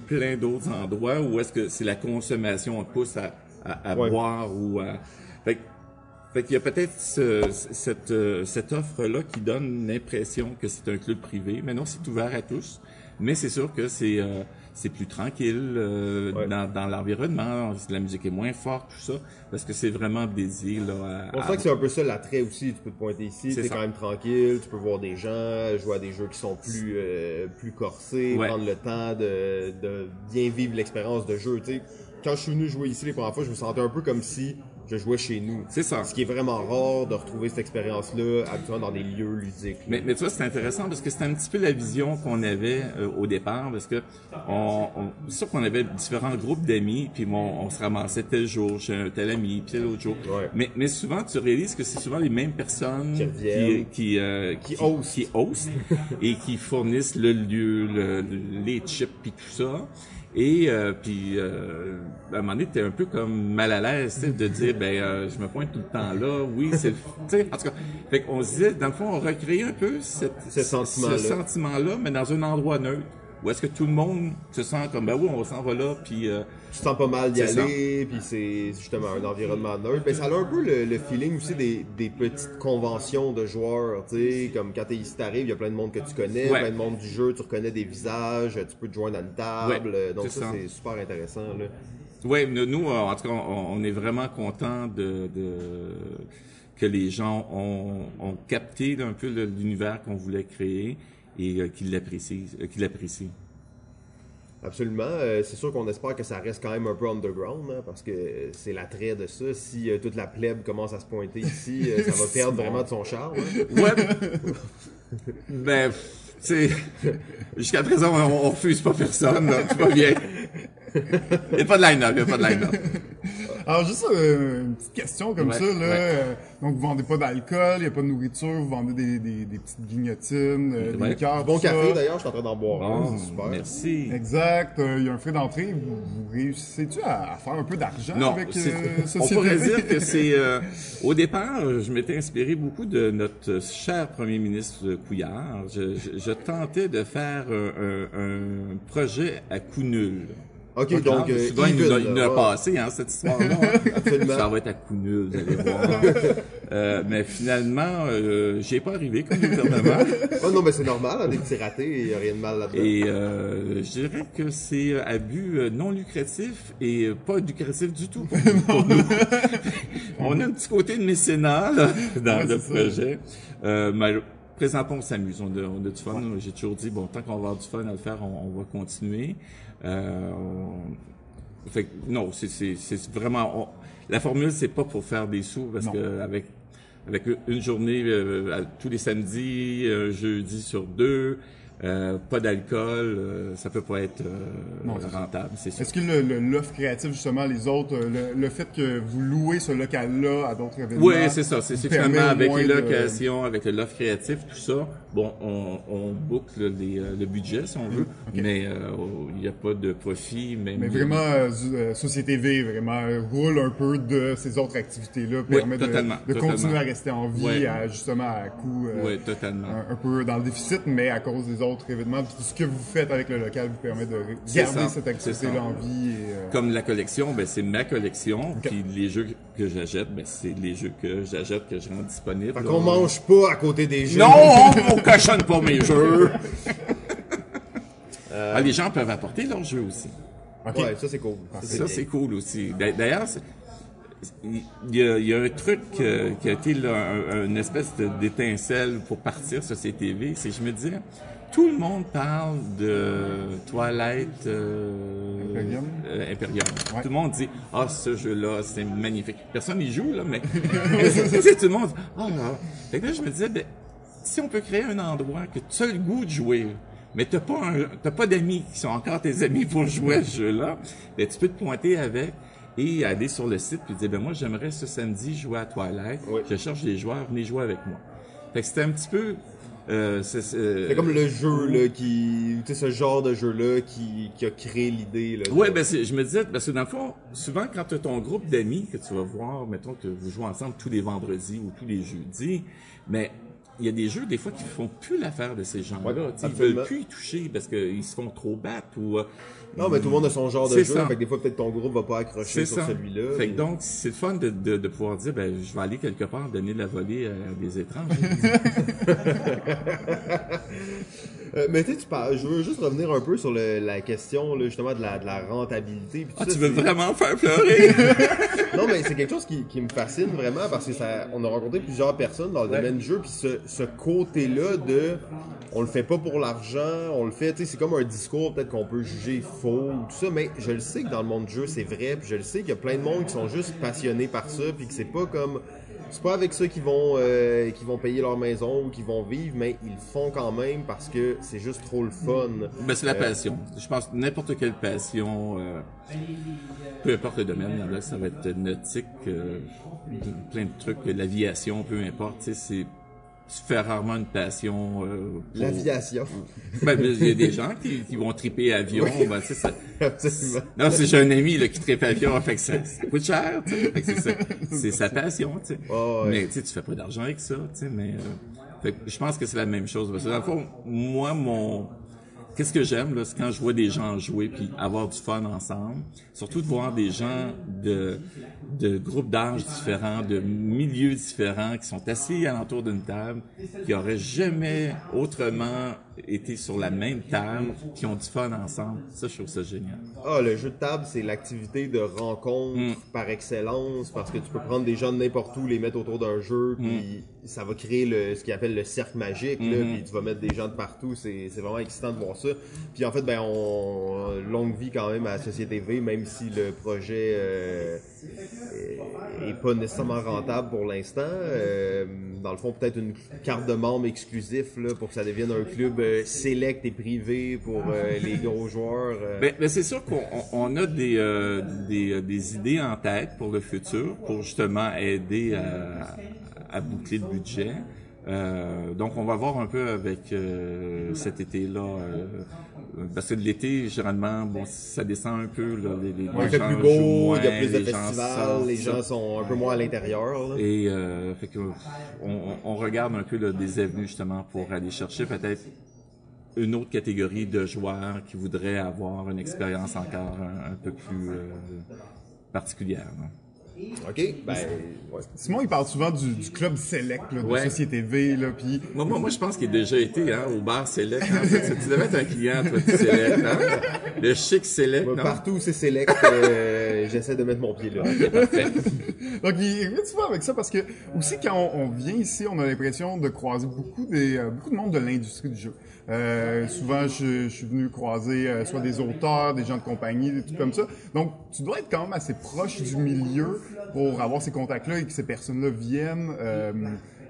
plein d'autres endroits où est-ce que c'est la consommation, on pousse à, à, à Ouais. boire ou à... Fait, fait qu'il y a peut-être ce- cette, cette offre-là qui donne l'impression que c'est un club privé. Mais non, c'est ouvert à tous. Mais c'est sûr que c'est euh, c'est plus tranquille euh, Ouais. dans, dans l'environnement. La musique est moins forte, tout ça, parce que c'est vraiment dédié là, à, On à- sent que c'est un peu ça l'attrait aussi, tu peux te pointer ici, C'est quand même tranquille, tu peux voir des gens, jouer à des jeux qui sont plus euh, plus corsés, Ouais. prendre le temps de, de bien vivre l'expérience de jeu, tu sais. Quand je suis venu jouer ici les premières fois, je me sentais un peu comme si je jouais chez nous. C'est ça. Ce qui est vraiment rare de retrouver cette expérience-là habituellement dans des lieux ludiques. Mais, mais tu vois, c'est intéressant parce que c'était un petit peu la vision qu'on avait euh, au départ, parce que on, on, c'est sûr qu'on avait différents groupes d'amis, puis bon, on se ramassait tel jour chez un tel ami, puis tel autre jour. Ouais. Mais, mais souvent, tu réalises que c'est souvent les mêmes personnes Qui qui, qui, euh, Qui hostent. qui hostent et qui fournissent le lieu, le- les chips, puis tout ça. Et euh, puis euh, à un moment donné, t'es un peu comme mal à l'aise de dire ben euh, je me pointe tout le temps là. Oui, c'est le- tu sais en tout cas. Fait qu'on se disait dans le fond on recréait un peu cette, Ce sentiment-là. ce sentiment-là, mais dans un endroit neutre où est-ce que tout le monde se sent comme ben oui on s'en va là puis euh, tu te sens pas mal d'y aller, puis c'est justement un environnement neutre. Ben, ça a un peu le, le feeling aussi des, des petites conventions de joueurs, tu sais, comme quand t'es ici, t'arrives, il y a plein de monde que tu connais, Ouais. plein de monde du jeu, tu reconnais des visages, tu peux te joindre à une table, Ouais, donc c'est ça, c'est super intéressant, là. Ouais, nous, euh, en tout cas, on, on est vraiment content de, de que les gens ont, ont capté un peu l'univers qu'on voulait créer et euh, qu'ils l'apprécient, euh. Absolument. Euh, c'est sûr qu'on espère que ça reste quand même un peu underground, hein, parce que c'est l'attrait de ça. Si euh, toute la plèbe commence à se pointer ici, euh, ça va perdre vraiment de son charme. hein. Ouais. ben, tu sais, jusqu'à présent, on, on refuse pas personne, là, tout va bien. Il n'y a pas de line-up, il n'y a pas de line-up. Alors, juste euh, une petite question comme Ouais, ça, là. ouais. euh, donc, vous vendez pas d'alcool, il n'y a pas de nourriture, vous vendez des, des, des petites guignotines, euh, Ouais. des liqueurs, Bon tout ça. café d'ailleurs, je suis en train d'en boire un, Bon, c'est super. merci. Exact, euh, il y a un frais d'entrée. Vous, vous réussissez-tu à, à faire un peu d'argent Non, avec c'est- euh, on pourrait dire que c'est... euh, au départ, je m'étais inspiré beaucoup de notre cher premier ministre Couillard. Je, je- je tentais de faire un, un projet à coût nul. Ok, donc, euh, souvent, il nous a, even, il nous a là, passé, hein, cette histoire-là. Absolument. Ça va être à coup nul, vous allez voir. Euh, mais finalement, euh, j'y ai pas arrivé comme gouvernement. Oh non, mais c'est normal, hein, des petits ratés, il n'y a rien de mal là-dedans. Et euh, je dirais que c'est à but euh, non lucratif et euh, pas lucratif du tout pour, pour nous. on a un petit côté de mécénat là, dans Ouais, le ça. projet. Euh, mais présentement, on s'amuse, on a, on a du fun. J'ai toujours dit, bon, tant qu'on va avoir du fun à le faire, on, on va continuer. Euh, Fait non, c'est- vraiment... on- La formule, c'est pas pour faire des sous, parce Non. que avec avec une journée euh, tous les samedis, un jeudi sur deux, euh, pas d'alcool, euh, ça peut pas être euh, rentable, c'est sûr. Est-ce que le- le- l'offre créative, justement, les autres, euh, le, le fait que vous louez ce local-là à d'autres événements... Oui, c'est ça. C'est finalement avec les de- locations, avec l'offre créative, tout ça. Bon, on, on boucle les, euh, le budget si on veut, mais euh, il n'y a pas de profit. Même Mais vraiment, Société V, vraiment, roule un peu de ces autres activités-là, permet de, totalement, de continuer totalement. à rester en vie, Ouais. à, justement à coût euh, Oui, totalement. un, un peu dans le déficit, mais à cause des autres événements. Puis ce que vous faites avec le local vous permet de garder cette activité-là en vie. Et, euh, Comme la collection, ben c'est ma collection. Puis les jeux que j'achète, ben c'est les jeux que j'achète que je rends disponibles. Fait qu'on mange pas à côté des jeux. Non, on, on cochonne pas mes jeux. Ah, les gens peuvent apporter leurs jeux aussi. ok. Ouais, ça c'est cool. Ça, c'est cool aussi. D'a- D'ailleurs, il y, a, il y a un truc euh, qui a été là, un- une espèce d'étincelle pour partir sur ces TV, c'est que je me disais, tout le monde parle de Twilight euh, Imperium. euh, Imperium. Ouais. Tout le monde dit, ah, ce jeu-là, c'est magnifique. Personne n'y joue, là, mais tu sais, tout le monde dit, ah, ah. Fait que là, je me disais, ben, si on peut créer un endroit que tu as le goût de jouer, mais t'as pas un- t'as pas d'amis qui sont encore tes amis pour jouer à ce jeu-là, ben, tu peux te pointer avec et aller sur le site puis dire, ben, moi, j'aimerais ce samedi jouer à Twilight. Oui. Je cherche des joueurs, venez jouer avec moi. Fait que c'était un petit peu, euh, c'est, c'est- comme le jeu là qui, tu sais, ce genre de jeu là qui, qui a créé l'idée là. Ouais, ben c'est- je me disais, parce que dans le fond, souvent quand tu as ton groupe d'amis que tu vas voir, mettons que vous jouez ensemble tous les vendredis ou tous les jeudis, mais il y a des jeux des fois qui font plus l'affaire de ces gens-là. Ouais, ils veulent plus y toucher parce qu'ils se font trop battre ou. euh, Non, mais tout le monde a son genre de jeu, ça. fait que des fois peut-être ton groupe va pas accrocher sur celui-là. Fait que mais- donc, c'est le fun de, de, de pouvoir dire, ben, je vais aller quelque part donner la volée à des étrangers. Euh, mais tu sais, tu parles, je veux juste revenir un peu sur le- la question là, justement de la, de la rentabilité. puis ah, ça, tu veux vraiment faire pleurer? Non, mais c'est quelque chose qui, qui me fascine vraiment parce que ça, on a rencontré plusieurs personnes dans le domaine du jeu, puis ce, ce côté-là de, on le fait pas pour l'argent, on le fait, tu sais, c'est comme un discours peut-être qu'on peut juger faux ou tout ça, mais je le sais que dans le monde du jeu c'est vrai, puis je le sais qu'il y a plein de monde qui sont juste passionnés par ça, puis que c'est pas comme, c'est pas avec ça qu'ils vont, euh, qu'ils vont payer leur maison ou qu'ils vont vivre, mais ils le font quand même parce que c'est juste trop le fun. Ben, c'est la passion. Je pense que n'importe quelle passion, euh, peu importe le domaine, là, ça va être nautique, euh, plein de trucs, l'aviation, peu importe, c'est, tu fais rarement une passion, euh, pour- L'aviation. Ben, il y a des gens qui, qui vont triper avion, ben, tu sais, ça, Absolument. non, c'est j'ai un ami là, qui tripe avion, fait que ça, ça coûte cher, tu sais. Fait que c'est ça- c'est sa passion, tu sais. Oh, ouais. Mais tu sais, tu fais pas d'argent avec ça, tu sais, mais euh, fait que je pense que c'est la même chose. Parce que dans le fond, moi, mon qu'est-ce que j'aime là, c'est quand je vois des gens jouer puis avoir du fun ensemble. Surtout de voir des gens de groupes d'âge différents, de milieux différents, qui sont assis alentour d'une table, qui auraient jamais autrement été sur la même table, qui ont du fun ensemble. Ça, je trouve ça génial. Ah, le jeu de table, c'est l'activité de rencontre Mm. par excellence parce que tu peux prendre des gens de n'importe où, les mettre autour d'un jeu, Mm. puis ça va créer le, ce qu'ils appelle le cercle magique, là, Mm-hmm. puis tu vas mettre des gens de partout. C'est c'est vraiment excitant de voir ça. Puis en fait, ben, on longue vie quand même à Société V, même si le projet euh, est pas nécessairement rentable pour l'instant. Euh, dans le fond, peut-être une carte de membre exclusif là, pour que ça devienne un club euh, select et privé pour euh, les gros joueurs. euh. Ben, ben, c'est sûr qu'on on- on a des, euh, des, euh, des idées en tête pour le futur, pour justement aider à, à boucler le budget. Donc, on va voir un peu avec cet été-là. Euh, parce que l'été, généralement, bon, ça descend un peu. Là, les, gens plus beau, il y a plus de festivals, les gens sont un peu moins à l'intérieur. Et euh, fait que on, on- on regarde un peu là, des avenues justement pour aller chercher peut-être une autre catégorie de joueurs qui voudraient avoir une expérience encore un, un peu plus euh, particulière. là. OK? Ben, ouais. Simon, il parle souvent du, du club select là, de Ouais. Société V, là, puis Moi, moi, moi, je pense qu'il a déjà été hein, au bar Select. Hein, tu, tu devais être un client, toi, du Select. Hein? Le chic Select, partout où c'est select, euh, j'essaie de mettre mon pied là. Donc, il est souvent avec ça parce que aussi quand on, on vient ici, on a l'impression de croiser beaucoup des euh, beaucoup de monde de l'industrie du jeu. Euh, souvent, je, je suis venu croiser euh, soit des auteurs, des gens de compagnie, des trucs comme ça. Donc, tu dois être quand même assez proche du milieu pour avoir ces contacts-là et que ces personnes-là viennent.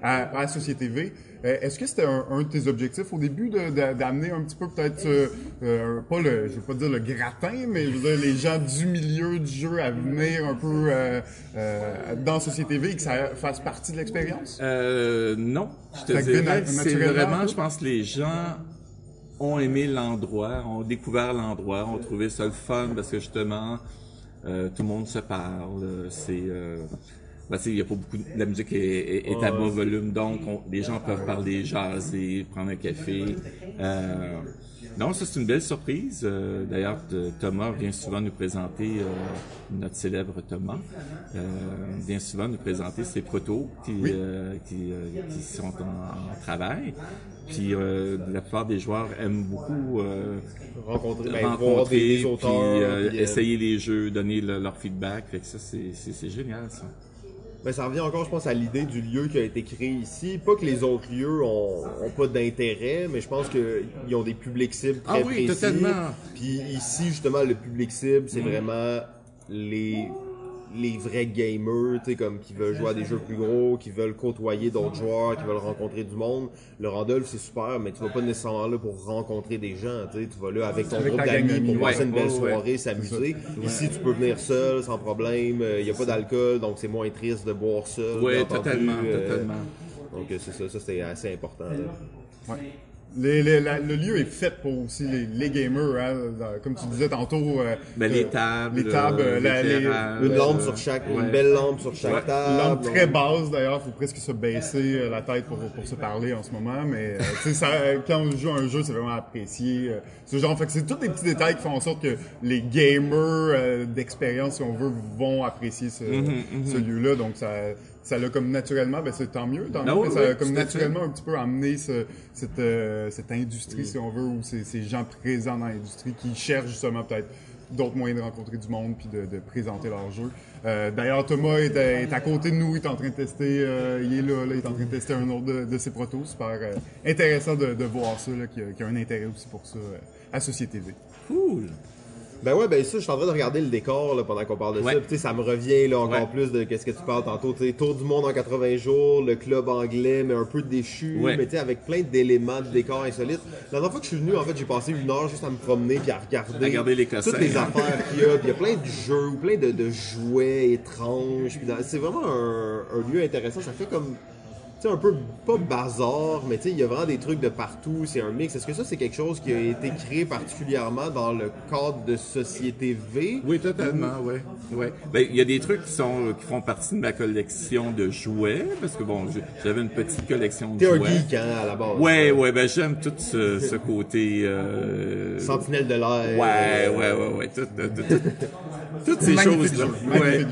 À, à Société V. Euh, Est-ce que c'était un, un de tes objectifs au début d'amener un petit peu peut-être, euh, euh, pas le, je vais pas dire le gratin, mais je veux dire les gens du milieu du jeu à venir un peu euh, euh, dans Société V et que ça fasse partie de l'expérience? Non, je te dirais, c'est vraiment, je pense que les gens ont aimé l'endroit, ont découvert l'endroit, ont trouvé ça le fun parce que justement, tout le monde se parle, c'est... Ben, tu sais, il y a pas beaucoup de la musique est, est- est à bas volume, donc on- les gens peuvent parler, jaser, prendre un café. Euh, non, ça c'est une belle surprise. Euh, D'ailleurs, Thomas vient souvent nous présenter euh, notre célèbre Thomas euh, vient souvent nous présenter ses protos qui euh, qui, euh, qui sont en, en travail. Puis euh, la plupart des joueurs aiment beaucoup euh, Rencontrer, ben, rencontrer, des, des puis auteurs. euh, puis, euh, essayer les jeux, donner le- leur feedback. Fait que ça c'est c'est c'est génial ça. Ben, ça revient encore, je pense, à l'idée du lieu qui a été créé ici. Pas que les autres lieux ont, ont pas d'intérêt, mais je pense qu'ils ont des publics cibles très Ah oui, précis. totalement. Puis ici, justement, le public cible, c'est vraiment les les vrais gamers, tu sais, comme qui veulent jouer à des jeux plus gros, qui veulent côtoyer d'autres joueurs, qui veulent rencontrer du monde. Le Randolph, c'est super, mais tu vas pas nécessairement là pour rencontrer des gens, tu sais. Tu vas là avec ton Avec groupe d'amis pour passer ouais. une belle ouais. soirée, s'amuser. Ici, tu peux venir seul, sans problème. Il n'y a pas d'alcool, donc c'est moins triste de boire seul. Oui, Euh, totalement. donc euh, c'est ça, ça c'est assez important. là. Les- les- la- le lieu est fait pour aussi les, les gamers, hein, comme tu disais tantôt. euh, Ben, les euh, tables, les tables, euh, la- les- Une Euh, lampe sur chaque, ouais. une belle lampe sur chaque Ouais. table. lampe très basse d'ailleurs, faut presque se baisser euh, la tête pour, pour se parler en ce moment, mais euh, tu sais, ça, euh, quand on joue à un jeu, c'est vraiment apprécié. euh, ce genre, fait que c'est tous des petits détails qui font en sorte que les gamers euh, d'expérience, si on veut, vont apprécier ce, Mm-hmm, ce lieu-là. Donc ça, ça l'a comme naturellement, ben c'est tant mieux, tant mieux, oui, ça oui, a comme naturellement un petit peu amené ce- cette, euh, cette industrie, si on veut, ou ces, ces gens présents dans l'industrie qui cherchent justement peut-être d'autres moyens de rencontrer du monde puis de, de présenter leur jeu. Euh, D'ailleurs, Thomas est à, est à côté de nous, il est en train de tester, euh, il est là, là, il est en train de tester un autre de, de ses protos. Super euh, intéressant de, de voir ça, qu'il y, a- qu'il y a un intérêt aussi pour ça à Société V. Cool. Ben ouais, ben ça, je suis en train de regarder le décor là, pendant qu'on parle de Ouais. ça. Puis, tu sais, ça me revient là, encore Ouais. plus de qu'est-ce que tu parles tantôt. Tu sais, Tour du monde en 80 jours, le club anglais, mais un peu déchu, Ouais. mais tu sais, avec plein d'éléments de décor insolites. La dernière fois que je suis venu, en fait, j'ai passé une heure juste à me promener puis à regarder, À regarder les toutes les affaires qu'il y a. Puis il y a plein de jeux, plein de, de jouets étranges. C'est vraiment un, un lieu intéressant. Ça fait comme sais, un peu, pas bazar, mais tu sais, il y a vraiment des trucs de partout, c'est un mix. Est-ce que ça, c'est quelque chose qui a été créé particulièrement dans le cadre de Société V? Oui, totalement, ouais. ouais. Ben, il y a des trucs qui sont qui font partie de ma collection de jouets parce que bon, j'avais une petite collection de T'es un jouets. geek, hein, à la base. Ouais, ouais, ben j'aime tout ce, ce côté. Euh... Sentinelle de l'air. Ouais, ouais, ouais, ouais, tout, tout- tout- toutes ces choses-là. Ouais.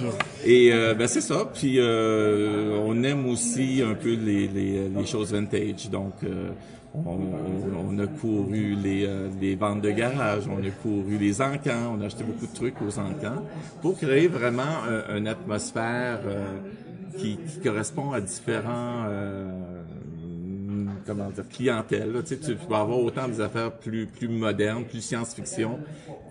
Et euh, ben c'est ça. Puis euh, on aime aussi un peu les, les, choses vintage. Donc euh, on, a couru les, euh, les ventes de garage, on a couru les encans, on a acheté beaucoup de trucs aux encans pour créer vraiment un- une atmosphère euh, qui, correspond à différents euh, comment dire clientèle. là. Tu, sais, tu vas avoir autant des affaires plus plus modernes, plus science-fiction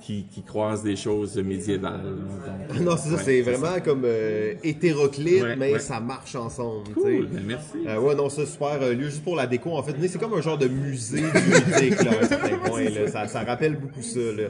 qui, qui croisent des choses médiévales. Donc, Non, c'est ça, ouais, c'est vraiment comme euh, hétéroclite, Ouais, mais ouais. ça marche ensemble. Cool, ben merci. Euh, ouais, non, ça, super euh, lieu juste pour la déco. En fait, Mais c'est comme un genre de musée du là, à un certain point. Là. Ça, ça rappelle beaucoup ça. Là.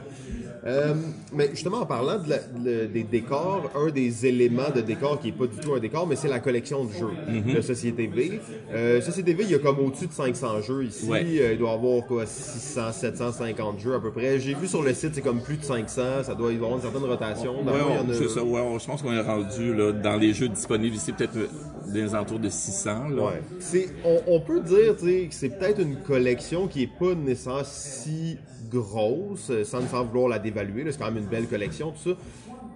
Euh, mais justement, en parlant de la- de- des décors, un des éléments de décor qui est pas du tout un décor, mais c'est la collection de jeux Mm-hmm. de Société V. Euh, Société V, il y a comme au-dessus de 500 jeux ici. Ouais. Euh, il doit y avoir quoi, 600, 750 jeux à peu près. J'ai vu sur le site, c'est comme plus de 500. Ça doit y avoir une certaine rotation. Dans Ouais, on- a- c'est ça, ouais, on- je pense qu'on est rendu là, dans les jeux disponibles ici, peut-être euh, des alentours de 600. Là. Ouais. C'est, on, on peut dire que c'est peut-être une collection qui est pas nécessairement si grosse, euh, sans, vouloir la dévaluer. C'est quand même une belle collection, tout ça.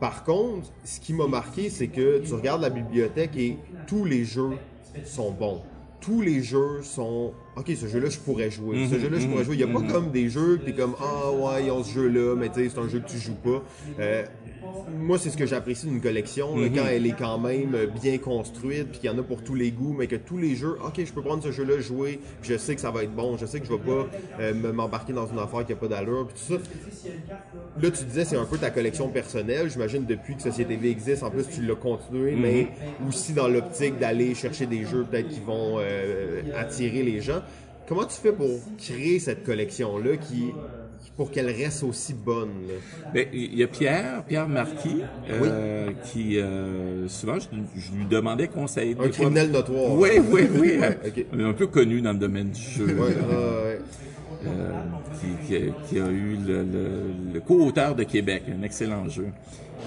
Par contre, ce qui m'a marqué, c'est que tu regardes la bibliothèque et tous les jeux sont bons. Tous les jeux sont ok, ce jeu-là, je pourrais jouer. Mhm, Ce jeu-là, je pourrais jouer. Il n'y a pas comme des jeux t'es comme, ah ouais, ils ont ce jeu-là, mais tu sais, c'est un jeu que tu joues pas. Euh, moi, c'est ce que j'apprécie d'une collection, là, Mhm. quand elle est quand même bien construite, puis qu'il y en a pour tous les goûts, mais que tous les jeux, ok, je peux prendre ce jeu-là, jouer, puis je sais que ça va être bon, je sais que je vais pas euh, me- m'embarquer dans une affaire qui a pas d'allure, puis tout ça. Là, tu disais, c'est un peu ta collection personnelle. J'imagine depuis que Société V existe, en plus, tu l'as continué, mais aussi dans l'optique d'aller chercher des jeux peut-être qui vont euh, attirer les gens. Comment tu fais pour créer cette collection-là qui pour qu'elle reste aussi bonne? Ben, il y a Pierre, Pierre Marquis, euh, qui euh, souvent je, je lui demandais conseil. Un fois- criminel notoire. Oui, oui, oui. Un peu connu dans le domaine du jeu. Ouais, ouais. euh, qui, qui a, qui a eu le, le- le co-auteur de Québec, un excellent jeu.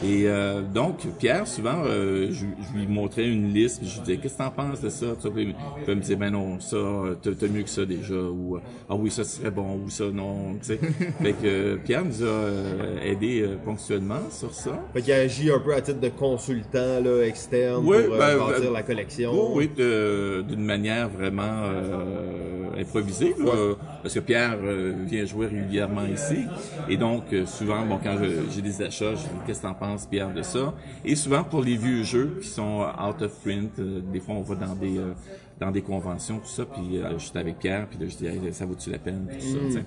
Et euh, donc, Pierre, souvent, euh, je, je lui montrais une liste, puis je lui disais, qu'est-ce que t'en penses de ça? Puis il il me disait, ben non, ça, t'as mieux que ça déjà, ou ah oui, ça serait bon, ou ça, non, tu sais. fait que euh, Pierre nous a euh, aidé euh, ponctuellement sur ça. Fait qu'il agit un peu à titre de consultant là, externe Oui, pour ben, bâtir ben, la collection. Oui, oui, d'une manière vraiment euh, improvisée, là, parce que Pierre euh, vient jouer régulièrement ici, et donc euh, souvent, bon, quand j'ai des achats, je dis qu'est-ce que t'en penses, Pierre, de ça, et souvent pour les vieux jeux qui sont euh, out of print, euh, des fois on va dans des euh, dans des conventions, tout ça, puis euh, j'étais avec Pierre, puis là je dis Hey, ça vaut-tu la peine, tout ça, sais.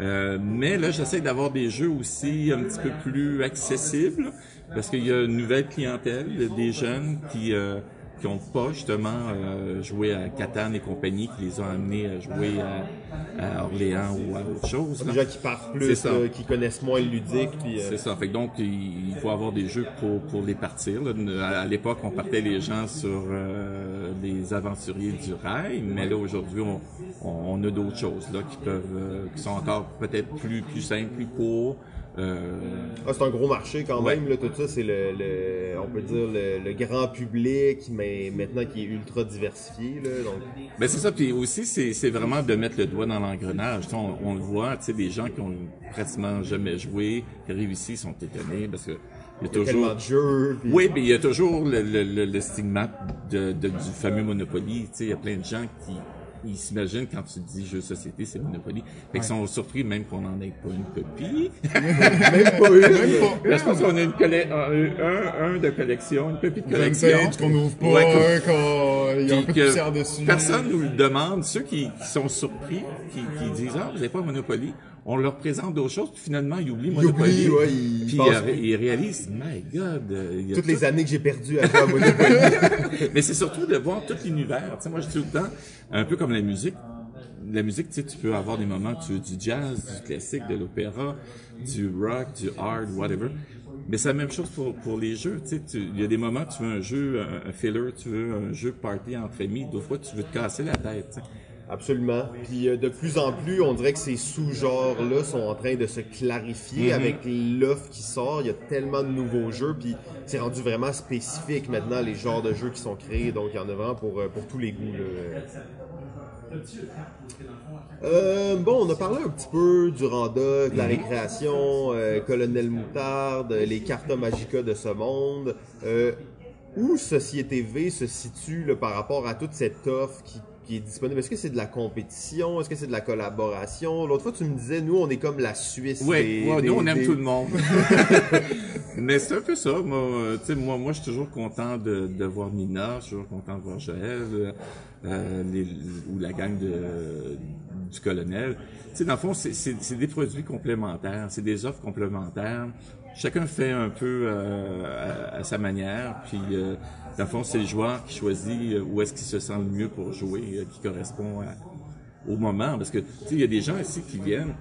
Euh, mais là, j'essaie d'avoir des jeux aussi un petit peu plus accessibles, parce qu'il y a une nouvelle clientèle, des jeunes qui euh, qui ont pas justement euh, joué à Catan et compagnie, qui les ont amenés à jouer à, à Orléans ou à autre chose. Des gens qui partent plus, ça. qui connaissent moins le ludique. Puis, euh, C'est ça. Fait que donc, il faut avoir des jeux pour, pour les partir. là. À, à l'époque, on partait les gens sur euh, les aventuriers du rail, mais là, aujourd'hui, on, on, on a d'autres choses là qui peuvent, euh, qui sont encore peut-être plus, plus simples, plus courts. Euh, ah, c'est un gros marché quand Ouais. même. Là, tout ça, c'est le, le- on peut dire le, le grand public, mais maintenant qui est ultra diversifié. Là, donc, Ben c'est ça, puis aussi c'est c'est vraiment de mettre le doigt dans l'engrenage. On, on le voit, tu sais, des gens qui ont pratiquement jamais joué, qui arrivent ici, sont étonnés parce que il y a toujours. de jeux. puis- Oui, mais il y a toujours le, le, le, le stigmate de, de- du fameux Monopoly. Tu sais, il y a plein de gens qui ils s'imaginent quand tu dis jeu de société, c'est Monopoly. Fait qu'ils sont surpris même qu'on n'en ait pas une copie. Même pas une. Là, je pense qu'on a une colle- un, un, un de collection, une copie de collection. Qu'on n'ouvre pas, Ouais, qu'on- il y a un peu de dessus. Personne nous le demande. Ceux qui, qui sont surpris, qui, qui disent Ah, vous n'avez pas Monopoly, on leur présente d'autres choses, puis finalement, ils oublient Ils Monopoly. oublient, ouais, ils puis pensent- ils réalisent My God, euh, il y a Toutes tout- les années que j'ai perdu à jouer à Monopoly. Mais c'est surtout de voir tout l'univers. Tu sais, moi, je dis tout le temps, un peu comme la musique. La musique, tu sais, tu peux avoir des moments, tu veux du jazz, du classique, de l'opéra, du rock, du hard, whatever. Mais c'est la même chose pour, pour les jeux. Tu sais, tu- il y a des moments, tu veux un jeu, un, un filler, tu veux un jeu party entre amis. D'autres fois, tu veux te casser la tête. tu sais. Absolument. Puis euh, de plus en plus, on dirait que ces sous-genres-là sont en train de se clarifier Mhm. avec l'offre qui sort. Il y a tellement de nouveaux jeux, puis c'est rendu vraiment spécifique maintenant les genres de jeux qui sont créés. Donc il y en a vraiment pour, euh, pour tous les goûts. là. Euh, bon, on a parlé un petit peu du Randa, de la récréation, euh, Colonel Moutarde, les Carta Magica de ce monde. Où Société V se situe là, par rapport à toute cette offre qui, qui est disponible? Est-ce que c'est de la compétition? Est-ce que c'est de la collaboration? L'autre fois, tu me disais, nous, on est comme la Suisse. Oui, ouais, nous on aime des- tout le monde. Mais c'est un peu ça. Moi, euh, moi, moi, je suis toujours content de, de voir Nina, je suis toujours content de voir Joël, euh, euh, les- ou la gang de, du colonel. Tu sais, dans le fond, c'est- des produits complémentaires, c'est des offres complémentaires. Chacun fait un peu euh, à, sa manière, puis euh, dans le fond, c'est le joueur qui choisit euh, où est-ce qu'il se sent le mieux pour jouer, qui correspond au moment. Parce que, tu sais, il y a des gens ici qui viennent.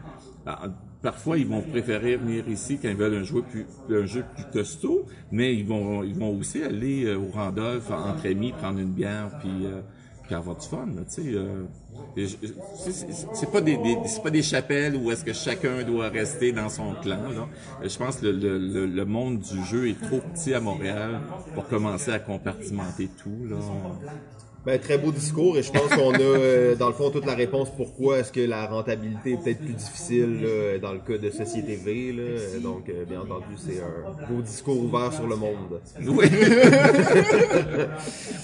ah, Parfois, ils vont préférer venir ici quand ils veulent un jeu plus, un jeu plus costaud, mais ils vont, ils vont aussi aller au Randolph entre amis, prendre une bière, puis, avoir du fun. euh, c'est- pas des, pas des chapelles où est-ce que chacun doit rester dans son clan. Euh, Je pense que le, le, le monde du jeu est trop petit à Montréal pour commencer à compartimenter tout. Là. Ben, très beau discours et je pense qu'on a, euh, dans le fond, toute la réponse pourquoi est-ce que la rentabilité est peut-être plus difficile là, dans le cas de Société V. Là. Donc, euh, bien entendu, c'est un beau discours ouvert sur le monde. Oui.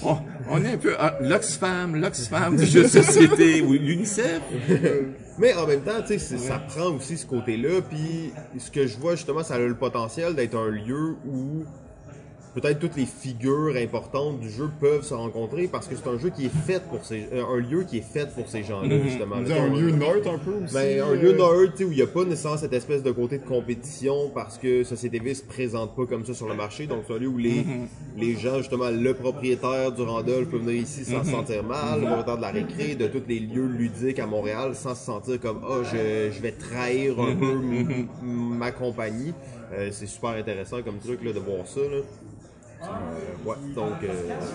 on, on est un peu ah, l'Oxfam, l'Oxfam du jeu de société, ou l'UNICEF. Mais en même temps, tu sais, ça prend aussi ce côté-là. Puis ce que je vois justement, ça a le potentiel d'être un lieu où peut-être toutes les figures importantes du jeu peuvent se rencontrer parce que c'est un jeu qui est fait pour ces, euh, un lieu qui est fait pour ces gens-là dit un lieu neutre un peu aussi. Ben, un euh, lieu neutre, tu sais, où il n'y a pas nécessairement cette espèce de côté de compétition parce que Société V se présente pas comme ça sur le marché. Donc, c'est un lieu où les, les gens, justement, le propriétaire du Randolph peut venir ici sans se sentir mal, le propriétaire de la récré, de tous les lieux ludiques à Montréal sans se sentir comme, ah, je, je vais trahir un peu m- m- ma compagnie. Euh, c'est super intéressant comme truc, là, de voir ça, là. Euh, ouais, donc, euh,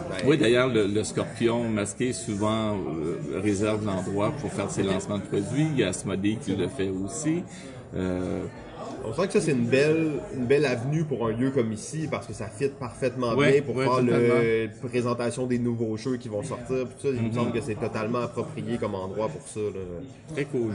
ben, Oui, d'ailleurs, le, le scorpion masqué souvent euh, réserve l'endroit pour faire ses lancements de produits. Il y a Asmodée qui le fait aussi. Euh, On sent que ça, c'est une belle, une belle avenue pour un lieu comme ici parce que ça fit parfaitement Ouais, bien pour ouais, faire la présentation des nouveaux jeux qui vont sortir. Ça, il me semble que c'est totalement approprié comme endroit pour ça. là. très cool.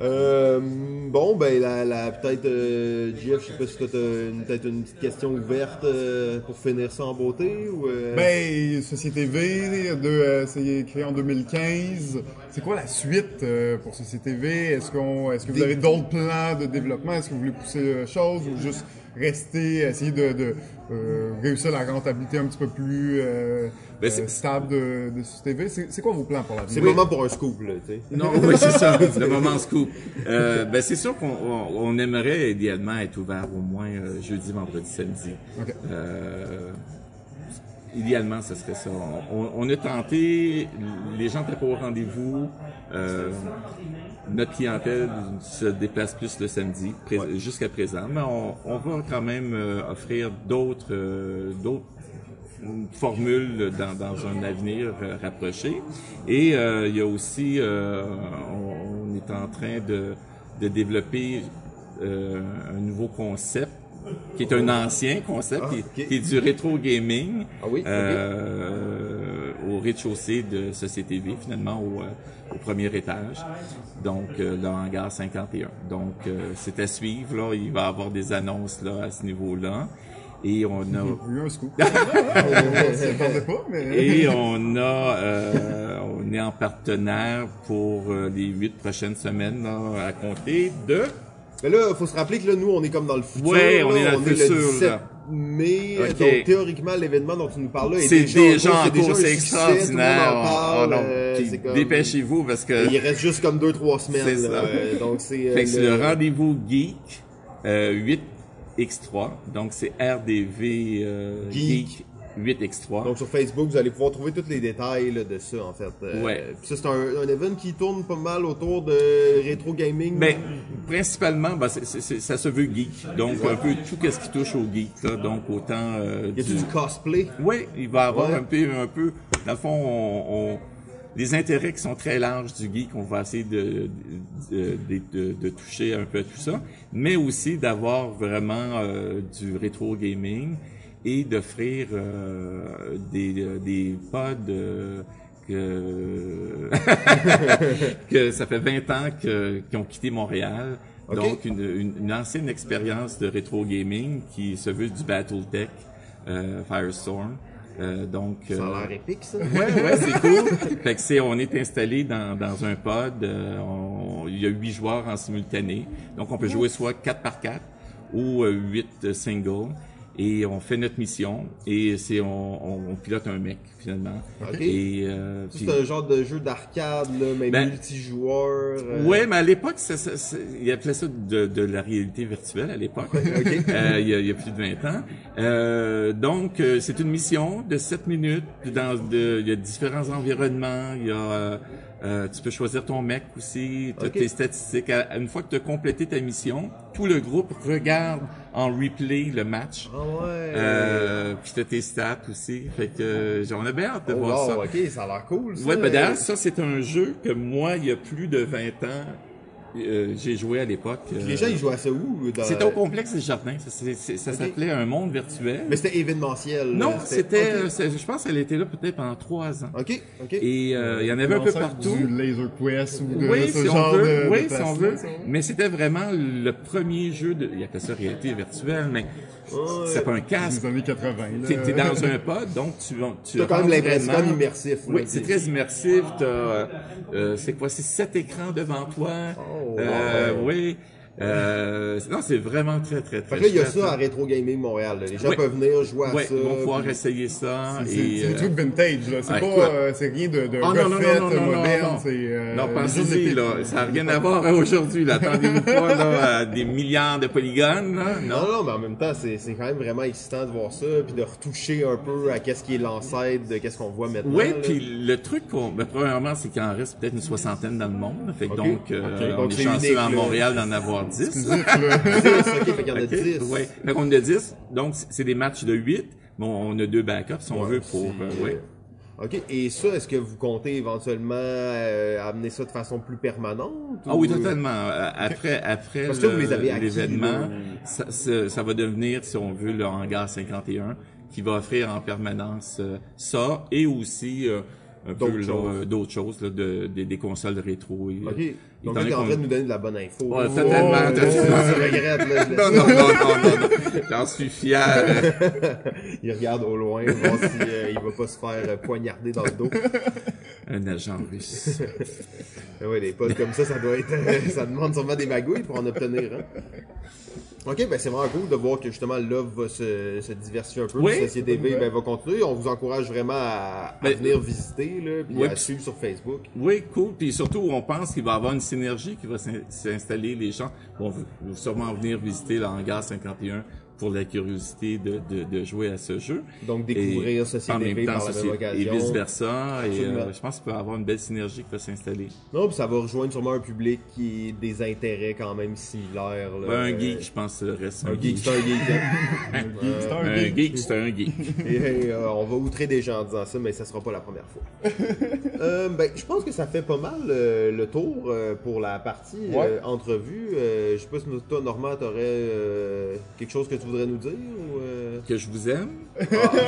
Euh, bon, ben, la, la- peut-être, euh, Jeff, je sais pas si tu as une, peut-être une petite question ouverte euh, pour finir ça en beauté ou. euh, Ben, Société V, de, euh, c'est créé en 2015. C'est quoi la suite euh, pour Société V? Est-ce qu'on, est-ce que vous avez d'autres plans de développement? Est-ce que vous voulez pousser la chose ou juste rester, essayer de, de euh, réussir la rentabilité un petit peu plus euh, Ben, c'est- euh, stable de, de Société V? C'est, c'est quoi vos plans pour c'est l'avenir? le moment pour un scoop, là, tu sais. Non, oui, c'est ça, le moment scoop. Euh, ben, c'est sûr qu'on on, on aimerait idéalement être ouvert au moins euh, jeudi, vendredi, samedi. Euh, idéalement, ce serait ça. On, a tenté, les gens n'étaient pas au rendez-vous. Notre clientèle se déplace plus le samedi, pré- jusqu'à présent, mais on, on va quand même euh, offrir d'autres euh, d'autres formules dans, dans un avenir euh, rapproché. Et euh, il y a aussi, euh, on, on est en train de, de développer euh, un nouveau concept qui est un ancien concept, Ah, qui, est du rétro gaming. Ah oui. Au rez-de-chaussée de Société V, finalement au, euh, au premier étage, donc euh, le hangar 51. Donc euh, c'est à suivre, là, il va y avoir des annonces là à ce niveau-là. Et on a Il eu un scoop. et on a, euh, on est en partenaire pour les huit prochaines semaines là, à compter de. Mais là, faut se rappeler que là, nous, on est comme dans le futur. Ouais, on là. est dans le le futur, 17 là. Mai. Ok. Donc, théoriquement, l'événement dont tu nous parles là est C'est déjà, déjà en c'est cours, extraordinaire. Le. Oh, euh, comme- Dépêchez-vous parce que Il reste juste comme 2-3 semaines. C'est là. ça. Euh, Donc, c'est euh, Fait que c'est le rendez-vous geek euh, 8x3. Donc c'est RDV euh, Geek. Geek. 8x3. Donc sur Facebook, vous allez pouvoir trouver tous les détails là, de ça en fait. Euh, Ouais. puis ça c'est un, un event qui tourne pas mal autour de rétro gaming. Mais principalement, ben, ça se veut geek. Donc un peu tout ce qui touche au geek. Là. Donc autant euh, y a-tu du cosplay? Oui, il va y avoir Ouais. un peu, un peu. Dans le fond, on, on- les intérêts qui sont très larges du geek, on va essayer de, de, de, de- de toucher un peu à tout ça, mais aussi d'avoir vraiment euh, du rétro gaming et d'offrir euh, des, des pods euh, que, que ça fait 20 ans qu'ils ont quitté Montréal. Ok. Donc, une, une, une ancienne expérience de rétro gaming qui se veut du Battletech euh, Firestorm. Euh, donc, Ça a euh, l'air épique ça. Ouais, ouais, c'est cool. fait que c'est, on est installé dans, dans un pod. euh, il y a huit joueurs en simultané. Donc, on peut jouer soit 4 par 4 ou euh, 8 singles. Et on fait notre mission. Et c'est, on, on, on pilote un mec, finalement. Ok. Et, euh, Ça, puis- C'est un genre de jeu d'arcade, là, mais Ben, multijoueur. euh, Ouais, mais à l'époque, ça, ça, ça- ils appelaient ça de, de la réalité virtuelle à l'époque. Euh, il, y a, il y a plus de 20 ans. Euh, donc, euh, c'est une mission de 7 minutes. Dans, de, il y a différents environnements. Il y a, euh, euh, tu peux choisir ton mec aussi, Ok. tes statistiques. Une fois que tu as complété ta mission, tout le groupe regarde en replay le match. Ah ouais. Euh, puis t'as tes stats aussi. Fait que euh, on a bien hâte de Oh, voir wow, ça. ok, ça a l'air cool. Ça. Ouais, ben d'ailleurs, ça, c'est un jeu que moi, il y a plus de 20 ans, euh, j'ai joué à l'époque. euh, Les gens, ils jouent à ça où? dans- C'était au complexe des jardins. Ça, c'est- c'est- ça s'appelait un monde virtuel. Mais c'était événementiel. non, c'était, euh, c'est- je pense qu'elle était là peut-être pendant trois ans. Ok, ok. Et euh, il y en avait un peu partout. Du Laser Quest ou de Oui, ce si on veut. de, de oui, si on veut. Mais c'était vraiment le premier jeu de, il appelle ça réalité virtuelle, mais c'est pas un casque. des années 80. là. T'es, t'es dans un pod, donc tu, tu T'as quand même l'impression, comme immersif. Oui, c'est très immersif. T'as, euh, euh, c'est quoi, c'est sept écrans devant toi. Oh, Euh, wow. Oui. Euh, non, c'est vraiment très, très, très Fait là, il y a ça à hein. Retro Gaming Montréal. là. Les gens Ouais. peuvent venir jouer à Ouais, ça. ils vont pouvoir puis- essayer ça. C'est euh, trucs vintage, là. C'est ouais, pas, écoute. euh, c'est rien de, de Oh, non, non, refait, non, non, non, moderne. non. C'est, euh, Non, pensez-y, là, ça n'a rien à voir avec aujourd'hui, là. Attendez-vous pas, là, à des milliards de polygones, là. Non, non, mais en même temps, c'est c'est quand même vraiment excitant de voir ça, puis de retoucher un peu à qu'est-ce qui est l'ancêtre de qu'est-ce qu'on voit maintenant. Oui, puis le truc, qu'on, ben, premièrement, c'est qu'il en reste peut-être une soixantaine dans le monde. Fait que Ok. donc, euh, on Donc, est chanceux à. Montréal d'en avoir 10. Exclusif, là. 10, ok, fait qu'il y en a Ok, 10. Ouais. Fait qu'on a 10. Donc, c'est des matchs de 8. Bon, on a deux backups, si on Ouais, veut, pour... euh, ouais. Ok, et ça, est-ce que vous comptez éventuellement euh, amener ça de façon plus permanente? Ah oui, ou- totalement. Euh, Après, après Parce que le- vous les avez l'événement, ça, ça, ça va devenir, si on veut, le hangar 51, qui va offrir en permanence euh, ça et aussi euh, un peu D'autres là, choses. euh, d'autres choses, là, de, des- des consoles rétro. Et, Ok. euh, Donc là, t'es en train de nous donner de la bonne info. Ouais, Oh, totalement, oh, totalement. Je regrette, là. je Non, non, non, non, non, non. J'en suis fier. Il regarde au loin, voir si euh, il va pas se faire euh, poignarder dans le dos. Un agent russe. oui, des potes comme ça, ça doit être, euh, ça demande sûrement des magouilles pour en obtenir. Hein. Ok, ben c'est vraiment cool de voir que justement l'offre va se, se diversifier un peu. Oui. La Société V ben, va continuer. On vous encourage vraiment à, à Ben, venir visiter, là, puis à suivre sur Facebook. Oui, cool. Puis surtout, on pense qu'il va y avoir une synergie qui va s'in- s'installer. Les gens vont sûrement venir visiter le hangar 51 pour la curiosité de, de, de jouer à ce jeu. Donc découvrir Et Société en même V temps, par la même occasion. Et vice-versa. Et Absolument. euh, je pense qu'il peut y avoir une belle synergie qui va s'installer. Non, puis ça va rejoindre sûrement un public qui a des intérêts quand même similaires. là. Ben, un Euh, geek, je pense, euh, reste un, Un geek, c'est un geek. hein. C'est un Un geek. geek, c'est un geek. Et, et, euh, on va outrer des gens en disant ça, mais ça sera pas la première fois. Euh, ben, je pense que ça fait pas mal euh, le tour euh, pour la partie Ouais. euh, entrevue. Euh, je sais pas si toi, Normand, t'aurais euh, quelque chose que tu voudrais nous dire ou, euh? Que je vous aime. Ah,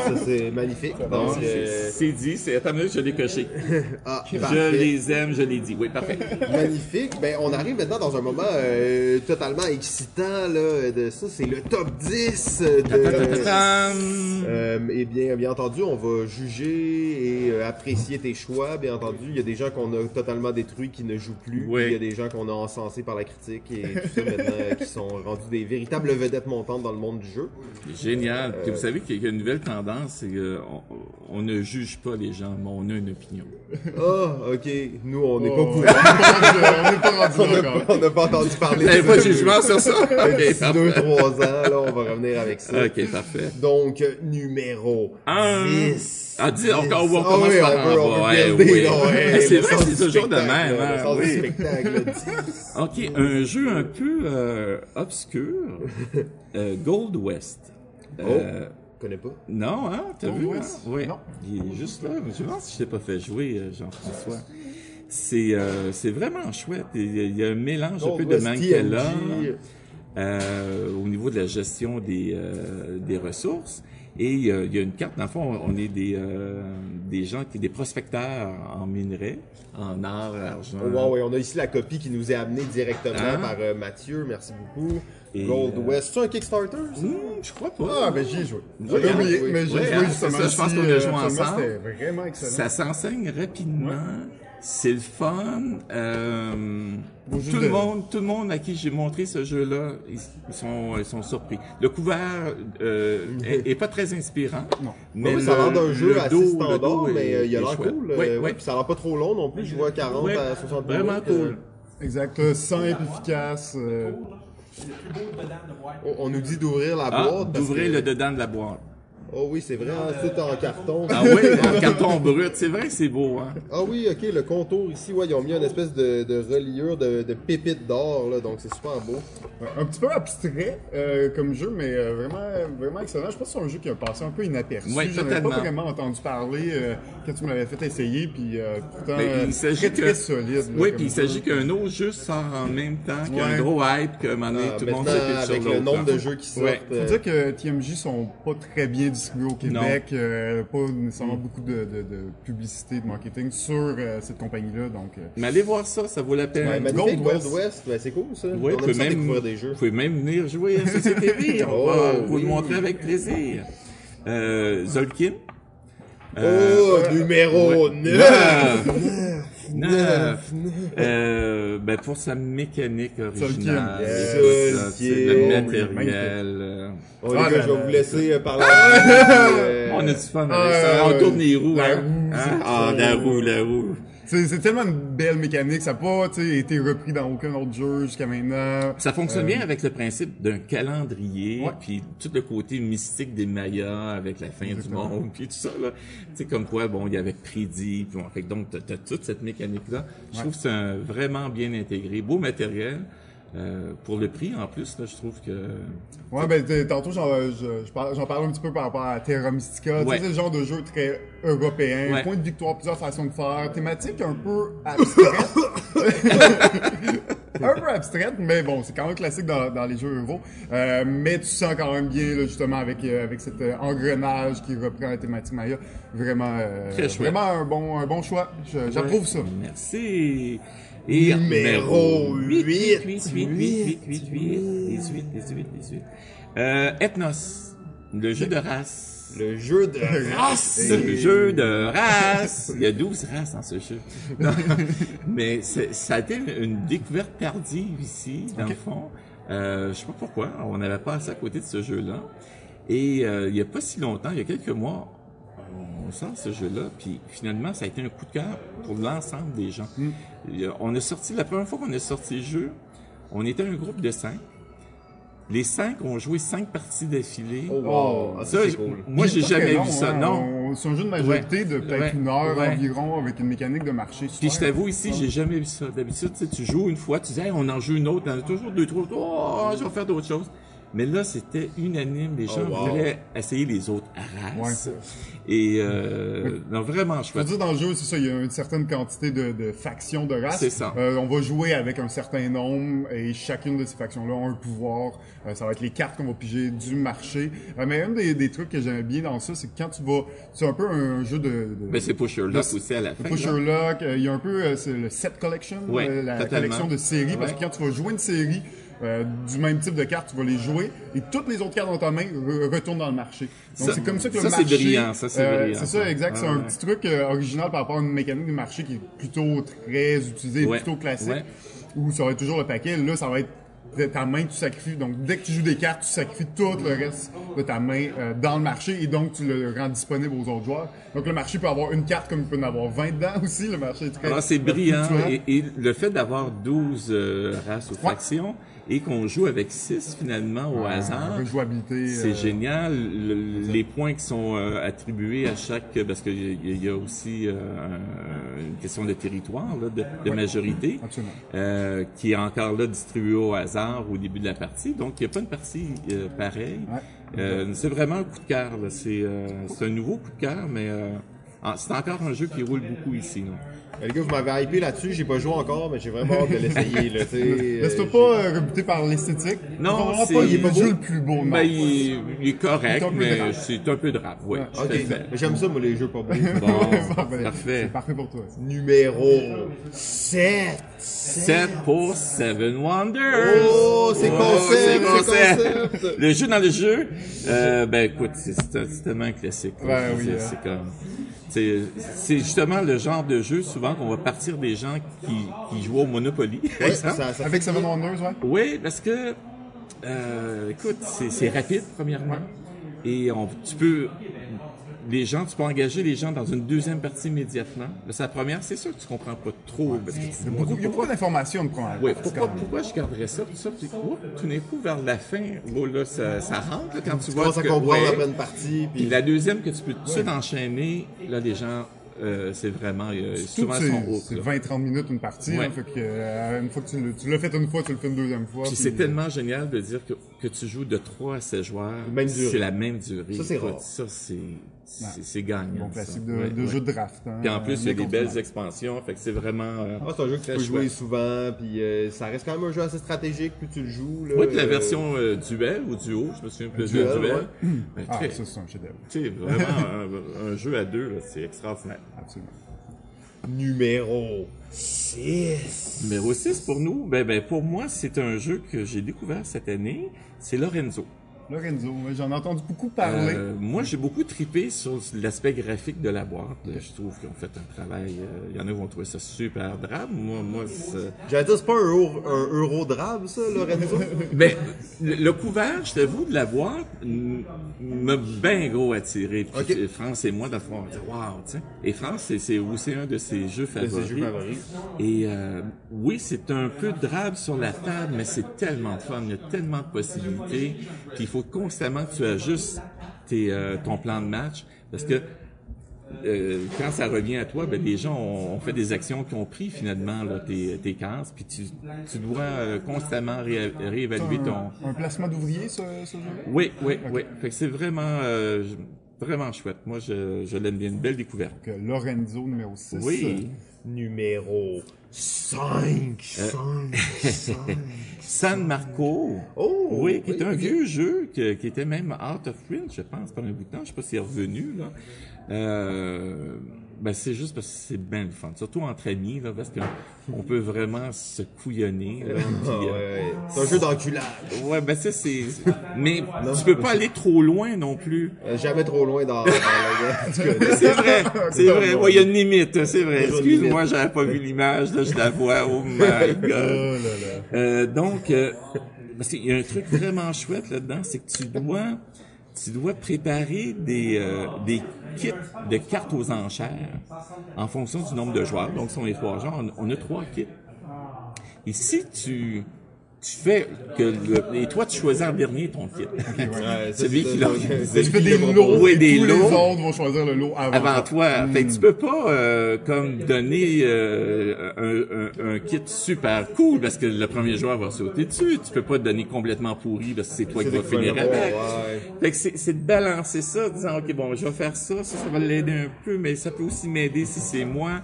ça c'est magnifique. Donc, C'est- euh, C'est dit, c'est attends une minute, je l'ai coché. ah, Je parfait. les aime, je l'ai dit. Oui, parfait. Magnifique. Ben, on arrive maintenant dans un moment euh, totalement excitant. Là, de ça, c'est le top 10 de, Ta-ta-ta-tam. Euh, et bien, bien entendu, on va juger et euh, apprécier tes choix. Bien entendu, il y a des gens qu'on a totalement détruits qui ne jouent plus. Oui. Il y a des gens qu'on a encensés par la critique et tout ça maintenant euh, qui sont rendus des véritables vedettes montantes dans le monde du jeu. Génial. Euh, Puis vous savez qu'il y a une nouvelle tendance, c'est qu'on on ne juge pas les gens, mais on a une opinion. Ah, ok. Nous, on n'est Oh, pas au on courant. n'est pas rendu On là on n'a pas entendu parler de pas de ça. jugement sur ça? Ok, deux, trois ans, là, on va revenir avec ça. Ok, parfait. Donc, numéro Un. 10. Ah, dis, on, on, on Ah commence oui, par on en Ouais, oui. ouais, c'est vrai, toujours de même. hein, Le oui. spectacle, là, 10. Ok, un jeu un peu euh, obscur. Euh, Gold West. Euh, Je connais pas? Non, hein? T'as vu? Hein? Oui. Non. Il est juste là. Je pense que je t'ai pas fait jouer, euh, Jean-François. C'est euh, vraiment chouette. Il y a, un mélange un peu de West Mankella TNG. euh, au niveau de la gestion des, euh, des ressources. Et euh, il y a une carte, dans le fond, on est des, euh, des gens, qui des prospecteurs en minerais, en or, argent. Wow, on a ici la copie qui nous est amenée directement Hein? par euh, Mathieu. Merci beaucoup. Et, Gold West. C'est un Kickstarter? ça? Hmm, je crois pas. Ah, ben j'y ai joué. Oui, J'avais hein, oublié, oui. mais j'ai Oui, joué hein, justement. ça, je pense qu'on a joué ensemble. Vraiment excellent. Ça s'enseigne rapidement. C'est le fun. Euh, tout le de- monde, tout le monde à qui j'ai montré ce jeu-là, ils, sont, ils sont surpris. Le couvert euh, est, est pas très inspirant. Non. Mais Oui, ça a l'air d'un jeu assez dos- standard, dos est- mais euh, il a est l'air cool. Oui, euh, oui. puis ça a l'air pas trop long non plus. Je vois 40 Oui, à 60 Vraiment minutes, cool. euh, Exact. Simple, efficace. euh, on, on nous dit d'ouvrir la Ah, boîte. d'ouvrir que- le dedans de la boîte. Oh oui, c'est vrai, hein, tout en carton. Ah oui, en carton brut. C'est vrai que c'est beau, hein. Ah oui, ok, le contour ici, ouais, ils ont mis une espèce de, de reliure de, de pépites d'or, là, donc c'est super beau. Un petit peu abstrait euh, comme jeu, mais euh, vraiment, vraiment excellent. Je pense que c'est un jeu qui a passé un peu inaperçu. Ouais, J'en avais pas vraiment entendu parler euh, quand tu me l'avais fait essayer, puis euh, pourtant Mais euh, il s'agit très que- très solide. Oui, puis il jeu. s'agit qu'un autre jeu sort en même temps, qu'il y a un gros hype, qu'à un moment donné, Ah, tout le monde maintenant, s'appuie sur avec le nombre de jeux qui sortent. Ouais. Faut euh, dire que TMJ sont pas très bien distribués au Québec, euh, pas nécessairement beaucoup de, de, de publicité, de marketing sur euh, cette compagnie-là, donc euh, Mais allez voir ça, ça vaut la peine. ouais, Gold Gold West. West, ben, c'est cool ça. Oui, On ça même, découvrir des jeux. vous pouvez même venir jouer à CCTV. On Oh, va vous oui. le montrer avec plaisir. Euh, Zolkin. Oh, numéro ouais. 9! Neuf. Euh, ben pour sa mécanique originale, c'est le Oh, matériel. Oh, les Ah, gars, la- je vais vous laisser euh, parler. On a du fun avec ça. On euh, tourne les roues, la hein. Ah, la roue, la roue. c'est c'est tellement une belle mécanique, ça n'a pas tu été repris dans aucun autre jeu jusqu'à maintenant. Ça fonctionne bien avec le principe d'un calendrier, puis tout le côté mystique des Mayas avec la fin Exactement. du monde, puis tout ça là. Tu sais comme quoi bon, il y avait prédit, puis bon, fait donc t'as as toute cette mécanique là. Je trouve que c'est vraiment bien intégré, beau matériel. Euh, pour le prix en plus là, je trouve que Ouais, ben tantôt j'en je- parlais un petit peu par rapport à Terra Mystica. Ouais. Tu sais, c'est le genre de jeu très européen, Ouais. point de victoire, plusieurs façons de faire, thématique un peu abstraite. un peu abstraite, mais bon, c'est quand même classique dans, dans les jeux euro. Euh, mais tu sens quand même bien, là, justement, avec, euh, avec cet euh, engrenage qui reprend la thématique Maya. Vraiment, euh, vraiment un bon, un bon choix. J'approuve ça. Merci. Et Numéro 8, 8. 8, 8, 8, 8, 8, 8, 18, 18, 18. Euh, Ethnos, le jeu de race. Le jeu de race! Le jeu de race. Il y a 12 races dans ce jeu. Non. Mais ça a été une découverte tardive ici, dans le fond. Euh, je sais pas pourquoi. On n'avait pas assez à côté de ce jeu-là. Et euh, il y a pas si longtemps, il y a quelques mois, on sort ce jeu-là, puis finalement, ça a été un coup de cœur pour l'ensemble des gens. A- On a sorti, la première fois qu'on a sorti le jeu, on était un groupe de cinq. Les cinq ont joué cinq parties d'affilée. Oh, wow. Ah, ça, cool. moi, j'ai jamais long, vu ça. hein. Non. On- C'est un jeu de majorité de peut-être Ouais. une heure Ouais. environ avec une mécanique de marché. Puis je t'avoue ici, j'ai jamais vu ça. D'habitude, tu joues une fois, tu dis, hey, on en joue une autre, il y en a toujours deux, trois, oh, je vais faire d'autres choses. Mais là, c'était unanime. Les gens Oh, wow. voulaient essayer les autres races. Et euh, non, vraiment chouette. dire dans le jeu, c'est ça, il y a une certaine quantité de, de factions de races. C'est ça. Euh, on va jouer avec un certain nombre et chacune de ces factions-là a un pouvoir. Euh, ça va être les cartes qu'on va piger du marché. Euh, mais un des, des trucs que j'aime bien dans ça, c'est que quand tu vas, c'est un peu un jeu de, de Mais c'est Pusher Lock aussi à la fin. Pusher. Lock, euh, il y a un peu euh, c'est le set collection, Ouais, la totalement. collection de séries, parce que Ouais. quand tu vas jouer une série euh, du même type de cartes, tu vas les jouer et toutes les autres cartes dans ta main re- retournent dans le marché. Donc c'est comme ça que le ça, c'est marché. brillant, ça, c'est euh, brillant, C'est ça, exact. c'est un ouais. petit truc euh, original par rapport à une mécanique du marché qui est plutôt très utilisée, Ouais, plutôt classique, ouais. où ça va être toujours le paquet. Là, ça va être ta main, tu sacrifies. Donc, dès que tu joues des cartes, tu sacrifies tout le reste de ta main euh, dans le marché et donc tu le rends disponible aux autres joueurs. Donc, le marché peut avoir une carte comme il peut en avoir 20 dedans aussi. Le marché est très Ah, c'est brillant. Et, et le fait d'avoir 12 euh, races ou Ouais. factions et qu'on joue avec 6 finalement au hasard. Rejouabilité. C'est euh, génial. Le- les points qui sont euh, attribués à chaque, parce qu'il y, y a aussi euh, un- une question de territoire, là, de, de Ouais. majorité, qui est encore là distribué au hasard au début de la partie. Donc, il n'y a pas une partie pareille. Ouais. C'est vraiment un coup de cœur. C'est un nouveau coup de cœur, mais ah, c'est encore un jeu qui roule beaucoup ici. là. Eh, Les gars, vous m'avez hypé là-dessus, j'ai pas joué encore, mais j'ai vraiment hâte de l'essayer. là, euh, Laisse-toi pas euh, rebuter par l'esthétique. Non, c'est- pas, il est pas le beau. jeu le plus beau. non. Ben, il, il est correct, C'est mais c'est un peu drap. Oui, Ouais. j'aime ça, moi, les jeux pas beaux. Bon, ben, parfait. C'est parfait pour toi. Numéro 7. 7 pour Seven Wonders. Oh, c'est concept, c'est c'est concept. concept. Le jeu dans le jeu, euh, ben écoute, c'est c'est- c'est tellement un classique. veux oui, dire, hein. C'est comme, c'est justement le genre de jeu souvent qu'on va partir des gens qui, qui jouent au Monopoly, exemple. ça, ça Avec Seven Wonders, ouais. Oui, parce que, euh, écoute, c'est c'est rapide, premièrement. Et on, tu peux les gens, tu peux engager les gens dans une deuxième partie immédiatement. Mais sa première, c'est sûr que tu comprends pas trop. parce que tu Il y a beaucoup, il y a beaucoup d'informations de prendre. oui, pourquoi, pourquoi je garderais ça, tout ça, puis tout d'un coup, vers la fin, oh, là, ça, ça rentre, là, quand tu, Tu vois commences à que- comprendre ouais. la pleine partie, Puis puis la deuxième que tu peux tout de suite enchaîner, là, les gens, euh, c'est vraiment, euh, souvent, que ils sont c'est- hauts, c'est là. 20-30 minutes une partie. Ouais. hein, fait que, euh, une fois que tu l'as- tu l'as fait une fois, tu le fais une deuxième fois. Puis puis- c'est tellement génial de dire que, que tu joues de 3 à 16 joueurs. C'est la même durée. Ça, c'est rare. Ça, c'est, c'est, c'est gagnant. Bon classique ça. de, Ouais, de ouais. jeu de draft. hein, Puis en plus, il y a des belles expansions. Fait que c'est vraiment. euh, Ah, c'est un jeu que tu peux jouer chouette. souvent, puis euh, ça reste quand même un jeu assez stratégique, plus tu le joues. Là, Oui, puis la euh, version euh, duel ou duo, je me souviens plus Duel, de duel. ouais. Ben, Ah, ça, c'est un chef-d'œuvre. tu sais, vraiment, un, un jeu à deux, là, c'est extraordinaire. Absolument. Numéro 6. Numéro 6 pour nous, ben, ben, pour moi, c'est un jeu que j'ai découvert cette année. C'est Lorenzo. Lorenzo, j'en ai entendu beaucoup parler. Euh, moi, j'ai beaucoup tripé sur l'aspect graphique de la boîte. Je trouve qu'ils ont fait un travail. euh, Il y en a qui vont trouver ça super drame. Moi, moi, c'est- J'allais dire, c'est pas un euro, un euro drabe, ça, Lorenzo? Ben, le, le couvert, je t'avoue, de la boîte m'a bien gros attiré. Puis euh, France et moi, dans le fond, on dit wow, tu sais. Et France, c'est- c'est aussi un de ses jeux favoris. ses jeux favoris. Et euh, oui, c'est un peu drabe sur la table, mais c'est tellement fun. Il y a tellement de possibilités. Puis il faut constamment que tu ajustes tes, euh, ton plan de match. Parce que euh, quand ça revient à toi, ben, les gens ont, ont fait des actions qui ont pris finalement là, tes, tes cases, puis tu, tu dois euh, constamment ré- réévaluer ton... un, placement d'ouvrier, ce, ce jeu-là? Oui, oui, oui. Fait que c'est vraiment, euh, vraiment chouette. Moi, je, je l'aime bien. Une belle découverte. Donc, Lorenzo numéro 6. Oui. Numéro 5. 5. 5. San Marco. Oh, oui, qui oui, est un vieux jeu que- qui était même out of print, je pense, pendant un bout de temps. Je sais pas s'il est revenu, là. Euh, ben, c'est juste parce que c'est bien le fun. Surtout entre amis, là, parce qu'on on peut vraiment se couillonner, là. Ah, euh, ouais. C'est un jeu d'enculage. Ouais, ben ça c'est. Mais tu peux pas aller trop loin non plus. Euh, Jamais trop loin dans, dans C'est vrai, c'est vrai. Ouais, il y a une limite, c'est vrai. Excuse-moi, j'avais pas vu l'image, là, je la vois. Oh my Oh god. là là. Euh, donc, euh, parce qu'il y a un truc vraiment chouette là-dedans, c'est que tu dois, tu dois préparer des, euh, des kits de cartes aux enchères en fonction du nombre de joueurs. Donc, si on est trois joueurs, on a trois kits. Et si tu, tu fais que le, et toi, tu choisis en dernier ton kit. ouais, Celui qui l'a organisé. Tu fais des lots, et des tous lots. les autres vont choisir le lot avant, avant toi. Fait que tu peux pas euh, comme donner euh, un, un, un kit super cool parce que le premier joueur va sauter dessus. Tu peux pas te donner complètement pourri parce que c'est toi qui vas finir avec. ouais. Fait que c'est, c'est de balancer ça, en disant ok bon je vais faire ça, ça, ça va l'aider un peu, mais ça peut aussi m'aider si c'est moi.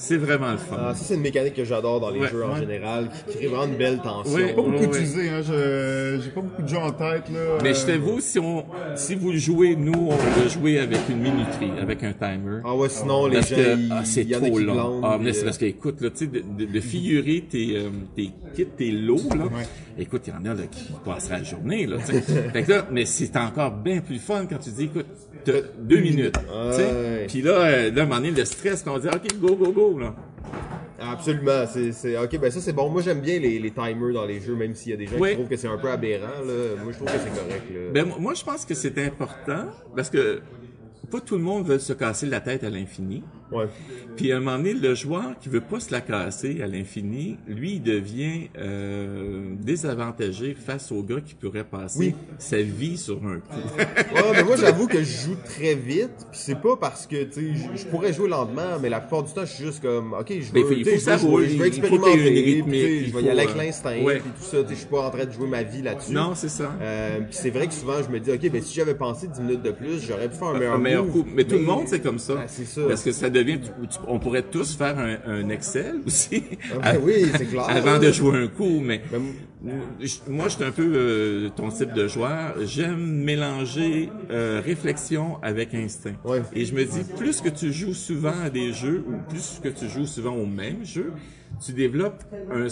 C'est vraiment le fun. Ah, ça, c'est une mécanique que j'adore dans les Ouais, jeux en ouais. général, qui crée vraiment une belle tension. Ouais. Pas beaucoup utilisé, hein. je- J'ai pas beaucoup de jeux en tête, là. mais je Euh, t'avoue, si on, si vous le jouez, nous, on va jouer avec une minuterie, avec un timer. Ah ouais, sinon, les Parce gens, que ils- ah, c'est trop long. Ah, mais c'est euh, parce que, écoute, là, tu sais, de, de, de figurer tes, euh, tes kits, tes lots, là. Ouais. Écoute, il y en a là, qui passeraient la journée, là, tu sais. fait que là, mais c'est encore bien plus fun quand tu dis, écoute, t'as deux minutes, tu sais. Ouais. Puis là, euh, là, à un moment donné, le stress, qu'on dit, OK, go, go, go, là. Absolument, c'est, c'est, ok, ben ça c'est bon. Moi j'aime bien les, les timers dans les jeux, même s'il y a des gens Oui. qui trouvent que c'est un peu aberrant, là. Moi je trouve que c'est correct, là. Ben, moi, je pense que c'est important parce que pas tout le monde veut se casser la tête à l'infini. Ouais. Puis à un moment donné, le joueur qui veut pas se la casser à l'infini, lui, il devient euh, désavantagé face au gars qui pourrait passer Oui. sa vie sur un coup. Ouais, mais moi j'avoue que je joue très vite, puis c'est pas parce que tu sais, je- pourrais jouer lentement, mais la plupart du temps je suis juste comme, ok, je veux, il faut ça je veux expérimenter, je vais y aller avec euh, l'instinct, ouais. puis tout ça, je suis pas en train de jouer ma vie là-dessus. non, c'est ça. Euh, puis c'est vrai que souvent je me dis, ok, ben si j'avais pensé 10 minutes de plus, j'aurais pu faire un meilleur, un meilleur move, coup. Mais tout le monde, c'est comme ça. Ah, c'est ça. Parce que ça devient, on pourrait tous faire un, un Excel aussi. Ah, ben oui, c'est clair. Avant de jouer un coup, mais Ben, moi, je suis un peu euh, ton type de joueur. J'aime mélanger euh, réflexion avec instinct. Ouais. Et je me dis, plus que tu joues souvent à des jeux, ou plus que tu joues souvent au même jeu, tu développes un,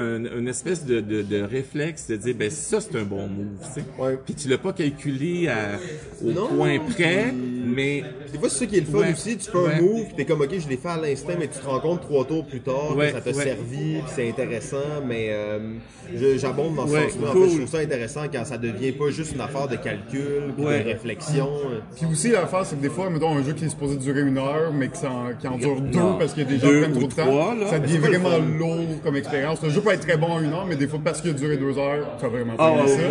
un- une espèce de, de, de réflexe de dire, ben ça, c'est un bon move. tu sais. Ouais. Puis tu l'as pas calculé à, au Non, point près, puis- mais Des fois, c'est ça qui est le fun Ouais. aussi. Tu fais un move, pis t'es comme, ok, je l'ai fait à l'instinct, mais tu te rends compte trois tours plus tard que ça t'a servi, c'est intéressant. Mais euh, je, je- j'abonde dans ce Ouais, sens-là. En cool. fait, je trouve ça intéressant quand ça devient pas juste une affaire de calcul, puis Ouais. de réflexion. Puis aussi, l'affaire, c'est que des fois, mettons, un jeu qui est supposé durer une heure, mais qui en, qui en dure deux parce qu'il y a des gens qui prennent trop de temps, là. ça devient vraiment lourd comme expérience. Le jeu peut être très bon en une heure, mais des fois, parce qu'il a duré deux heures, tu vas vraiment Ah, pas ouais, ça.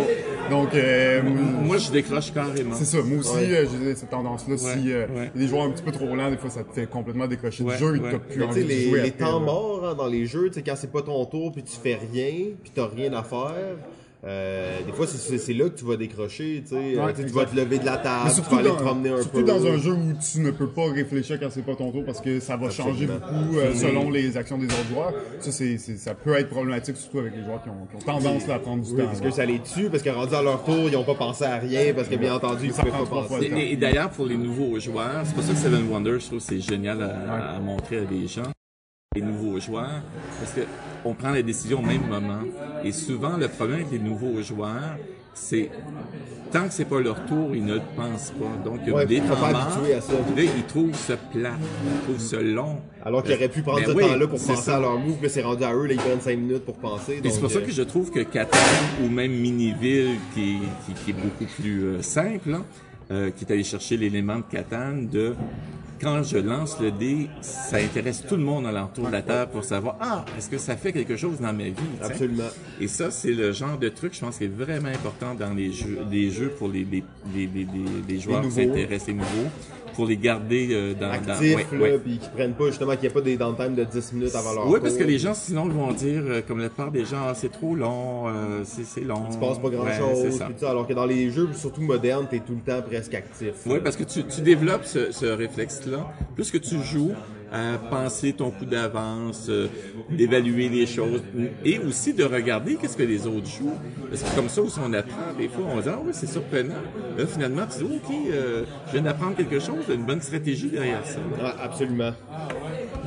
Donc, euh, Moi, je décroche carrément. c'est ça. Moi aussi, Ouais. euh, j'ai cette tendance-là. si euh, ouais. il y a des joueurs un petit peu trop lents, des fois, ça te fait complètement décrocher Ouais, du jeu et ouais. t'as plus envie sais, de les, jouer les temps morts hein, dans les jeux, tu sais, quand c'est pas ton tour, puis tu fais rien, puis t'as rien à faire, euh, des fois, c'est- c'est c'est là que tu vas décrocher, tu sais. Euh, Ouais, tu vas te lever de la table, tu surtout, vas aller dans, te promener un surtout peu. dans un jeu où tu ne peux pas réfléchir quand c'est pas ton tour parce que ça va changer beaucoup euh, selon les actions des autres joueurs. Ça, c'est, c'est- ça peut être problématique, surtout avec les joueurs qui ont, qui ont tendance là, à prendre du Oui, temps. parce là. que ça les tue, parce que rendu à leur tour, ils ont pas pensé à rien, parce que bien entendu, ils pouvaient prend pas penser. Et, et d'ailleurs, pour les nouveaux joueurs, c'est pour ça que Seven Wonders, je trouve que c'est génial à, à montrer à des gens, les nouveaux joueurs, parce que on prend la décision au même moment. Et souvent, le problème avec les nouveaux joueurs, c'est tant que c'est pas leur tour, ils ne le pensent pas. Donc, il y a Ouais, des temps pas morts, Là, ils trouvent ça plat, ils trouvent ça long. Alors qu'ils auraient pu prendre Ben ce oui, temps-là pour penser ça. à leur move, mais c'est rendu à eux, là, ils prennent 5 minutes pour penser. Et c'est pour ça euh, que je trouve que Catan ou même Miniville, qui, est- qui, qui est beaucoup plus euh, simple, euh, qui est allé chercher l'élément de Catan de quand je lance le dé, ça intéresse tout le monde alentour de la table pour savoir ah est-ce que ça fait quelque chose dans ma vie. Absolument. Et ça c'est le genre de truc je pense qui est vraiment important dans les jeux, les jeux pour les les, les, les, les- les joueurs qui s'intéressent les nouveaux pour les garder euh, dans, dans Actifs, ouais, là, ouais. puis qui prennent pas, justement, qu'il n'y ait pas des downtime de 10 minutes avant leur Oui, parce que les gens, sinon, vont dire, euh, comme la plupart des gens, Ah, c'est trop long, euh, c'est long. Il se passe pas grand Ouais, chose, puis alors que dans les jeux, surtout modernes, t'es tout le temps presque actif. Oui, parce que tu, tu développes ce, ce réflexe-là. Plus que tu joues à penser ton coup d'avance, euh, d'évaluer les choses, et aussi de regarder qu'est-ce que les autres jouent. Parce que comme ça aussi, on apprend. Des fois, on se dit, ah oui, c'est surprenant. Là, finalement, tu dis, OK, euh, je viens d'apprendre quelque chose, une bonne stratégie derrière ça. Ah, absolument.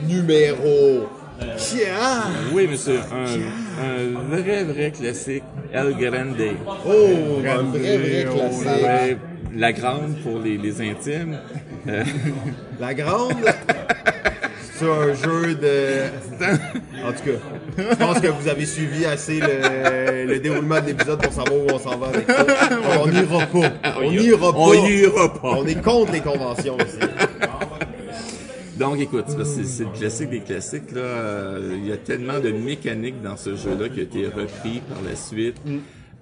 Numéro 4. Oui, monsieur, un, un vrai, vrai classique, El Grande. Oh, un vrai, vrai classique. Ouais, la grande pour les, les intimes. Euh, La grande, c'est un jeu de... En tout cas, je pense que vous avez suivi assez le, le déroulement de l'épisode pour savoir où on s'en va avec ça. On n'ira pas. On n'ira pas. On ira pas. On est contre les conventions aussi. Donc, écoute, c'est le classique des classiques. Là. Euh, il y a tellement de mécanique dans ce jeu-là qui a été repris par la suite.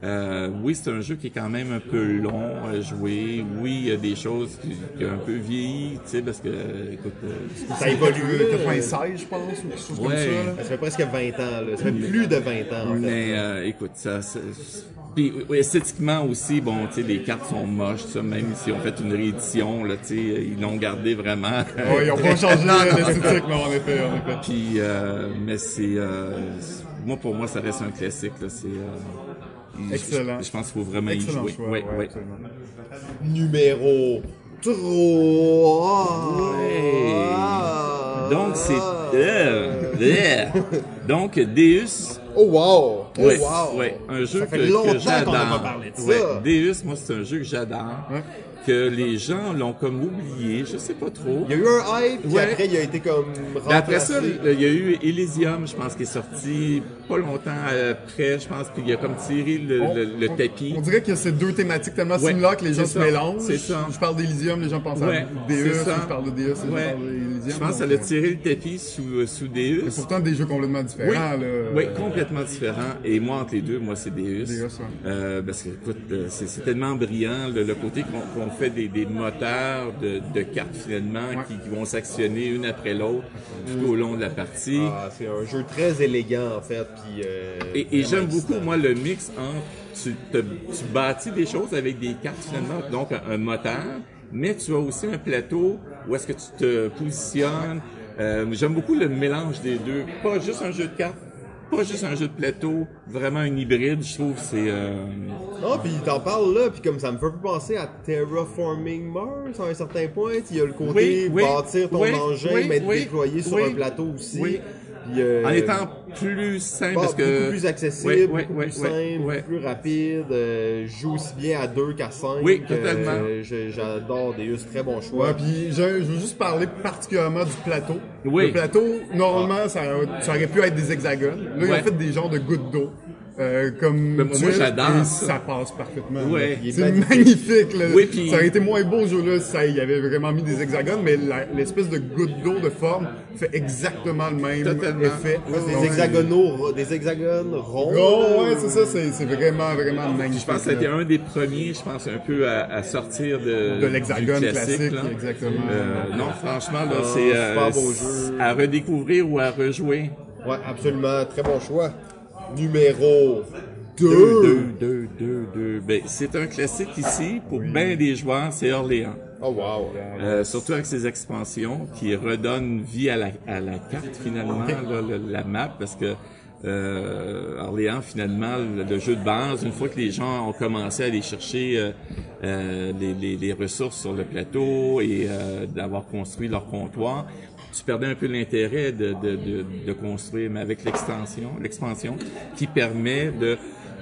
Euh, oui, c'est un jeu qui est quand même un peu long à jouer. Oui, il y a des choses qui, qui ont un peu vieilli, tu sais, parce que, écoute, euh, Ça évolue. là. 96, je pense, ou quelque chose comme Ouais. ça. là. Ça fait presque 20 ans. Là. Ça fait plus de 20 ans. En fait. Mais euh, écoute, ça, ça- puis oui, esthétiquement aussi, bon, tu sais, les cartes sont moches, ça, même si on fait une réédition, là, tu sais, ils l'ont gardé vraiment. Ouais, ils ont pas changé l'esthétique, mais en effet, en effet. Puis, euh, mais c'est, euh, c'est- moi pour moi, ça reste un classique, là. C'est euh, Excellent. Je, je pense qu'il faut vraiment Excellent y jouer. choix, Oui, ouais, oui. Numéro 3. Donc c'est, euh, euh. donc Deus. Oh wow! Oh Ouais, wow! ouais, un jeu Ça fait que, longtemps que qu'on n'a j'adore. pas parlé de ça. Ouais, Deus, moi, c'est un jeu que j'adore. Que les gens l'ont comme oublié, je sais pas trop. Il y a eu un hype, puis Ouais. après il a été comme Mais remplacé. après ça, il y a eu Elysium, je pense, qui est sorti pas longtemps après, je pense, puis il a comme tiré le, On- le- le on- tapis. On dirait que c'est deux thématiques tellement Ouais, similaires que les gens se ça, mélangent. c'est ça. Je parle d'Elysium, les gens pensent Ouais, à ça. je parle de gens Ouais. parlent Je pense que ça donc, l'a tiré le tapis sous, sous Deus. C'est pourtant des jeux complètement différents. Oui, là. oui, complètement différent. Et moi, entre les deux, moi, c'est Deus. Deus, ouais. Euh, parce que, écoute, euh, c'est tellement brillant, le, le côté qu'on fait des, des moteurs de, de cartes, finalement, qui, qui vont s'actionner une après l'autre tout au long de la partie. Ah, c'est un jeu très élégant en fait, puis. euh, Et, j'aime beaucoup, moi, le mix entre tu, te- tu bâtis des choses avec des cartes finalement, donc un, un moteur, mais tu as aussi un plateau où est-ce que tu te positionnes. Euh, j'aime beaucoup le mélange des deux. Pas juste un jeu de cartes, pas juste un jeu de plateau, vraiment un hybride, je trouve, c'est... euh, Ah, puis t'en parles là, puis comme ça me fait penser à Terraforming Mars à un certain point. Il y a le côté Oui, oui, bâtir ton oui, engin, mais déployé sur un plateau aussi. Euh, en étant plus simple, parce que... beaucoup plus accessible, Ouais, ouais, beaucoup ouais, plus ouais, simple, plus rapide. euh, je joue aussi bien à 2 qu'à 5. Oui, totalement. J'adore Deus, très bon choix. Ouais, puis je, je veux juste parler particulièrement du plateau. Oui. Le plateau, normalement, ça, ça aurait pu être des hexagones. Là, ils ont fait des genres de gouttes d'eau. Euh, comme Ben, moi, j'adore ça. ça passe parfaitement. Ouais. là. Il est c'est magnifique. magnifique. là. Oui, puis- Ça aurait été moins beau ce jeu-là si ça y avait vraiment mis des hexagones, mais la- l'espèce de goutte d'eau de forme fait exactement le même Totalement. effet. Ouais, c'est Donc, des hexagonaux, des hexagones ronds. Oh, ouais, c'est ça, c'est c'est vraiment, vraiment magnifique. Je pense que ça a été là. un des premiers, je pense, un peu à, à sortir de, De l'hexagone classique, là. exactement. Euh, non, franchement, là, Ah, c'est euh, super beau jeu. à redécouvrir ou à rejouer. Ouais, absolument. Très bon choix. Numéro 2. Deux, deux, deux, deux, deux. Ben, c'est un classique ici pour bien des joueurs, c'est Orléans. Oh, wow. Euh, surtout avec ses expansions qui redonnent vie à la, à la carte finalement, là, la map, parce que euh, Orléans finalement, le, le jeu de base, une fois que les gens ont commencé à aller chercher euh, euh, les, les- les ressources sur le plateau et d'avoir construit leur comptoir, tu perdais un peu l'intérêt de, de, de, de construire, mais avec l'extension, l'expansion, qui permet de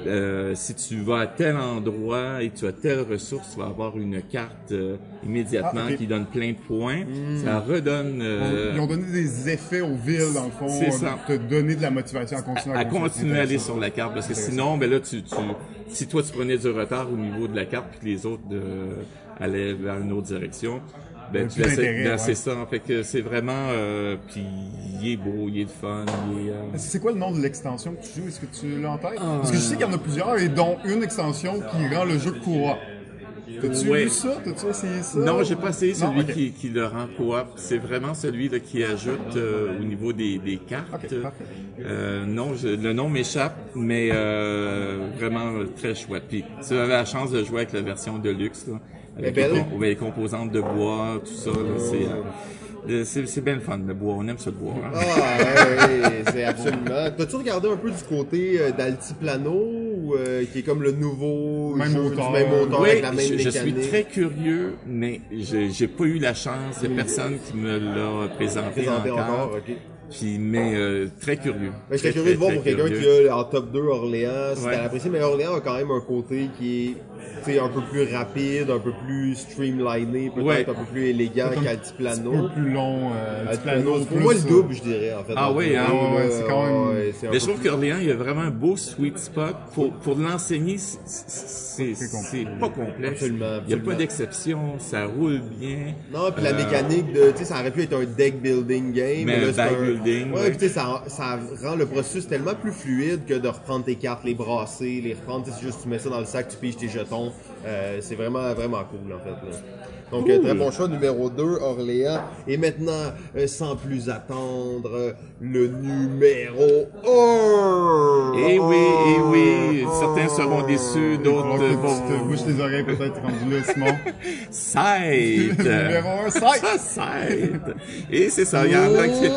euh, si tu vas à tel endroit et tu as telle ressource, tu vas avoir une carte euh, immédiatement Ah, qui donne plein de points. Ça redonne euh, Ils ont donné des effets aux villes, dans le fond, C'est ça. te donner de la motivation à continuer à, à construire. continuer à aller sur la carte parce que sinon, ben là, tu, tu, si toi tu prenais du retard au niveau de la carte puis que les autres euh, allaient vers une autre direction, ben tu ben, ouais. c'est ça. Fait que c'est vraiment, euh, puis il est beau, il est fun, il est. euh, C'est quoi le nom de l'extension que tu joues? Est-ce que tu l'as en tête? Ah. Parce que je sais qu'il y en a plusieurs, et dont une extension qui rend le jeu courant. T'as-tu Ouais. vu ça? T'as-tu essayé ça? Non, j'ai pas essayé celui qui, qui le rend coop. C'est vraiment celui là, qui ajoute euh, au niveau des, des cartes. Euh, non, je- le nom m'échappe, mais euh, vraiment très chouette. Puis tu avais la chance de jouer avec la version de luxe, là, avec les, com- les composantes de bois, tout ça. là, c'est, euh, c'est, c'est bien le fun, le bois. On aime ça le bois. hein. Ah, ouais, ouais, c'est absolument. T'as-tu regardé un peu du côté euh, d'Altiplano, ou, euh, qui est comme le nouveau Même jeu moteur. du même auteur Oui, avec la même je, je suis très curieux, mais j'ai, j'ai pas eu la chance. Il y a personne qui me l'a présenté, présenté encore. Puis, mais euh, très curieux. Ben, j'étais Très, curieux de voir pour quelqu'un qui a en top 2 Orléans, si Ouais. t'as apprécié, mais Orléans a quand même un côté qui est tu sais, un peu plus rapide, un peu plus streamliné, peut-être Ouais. un peu plus élégant Un qu'Altiplano. peu plus long. Euh, Altiplano, pour moi le double, je dirais, en fait. Ah oui, hein? Ouais, ouais, c'est quand même- Ouais, un Mais je trouve plus- qu'Orléans, il y a vraiment un beau sweet spot. Pour, pour l'enseigner, c'est- pas complexe. Absolument, Il n'y a pas d'exception, ça roule bien. Non, puis la Euh, mécanique de, tu sais, ça aurait pu être un deck building game. Mais là, un c'est deck building, Ouais, ouais. puis tu sais, ça, ça rend le processus tellement plus fluide que de reprendre tes cartes, les brasser, les reprendre. C'est juste tu mets ça dans le sac, tu piges tes jetons. Euh, c'est vraiment, vraiment cool, en fait. Là. Donc, euh, très bon choix, numéro 2, Orléans. Et maintenant, euh, sans plus attendre, euh, le numéro 1! Eh oui, eh oui, certains seront déçus, d'autres vont... bouches les oreilles peut-être rendu là, Simon. Side! Numéro un, side! Ça, side! Et c'est ça, il y en a qui...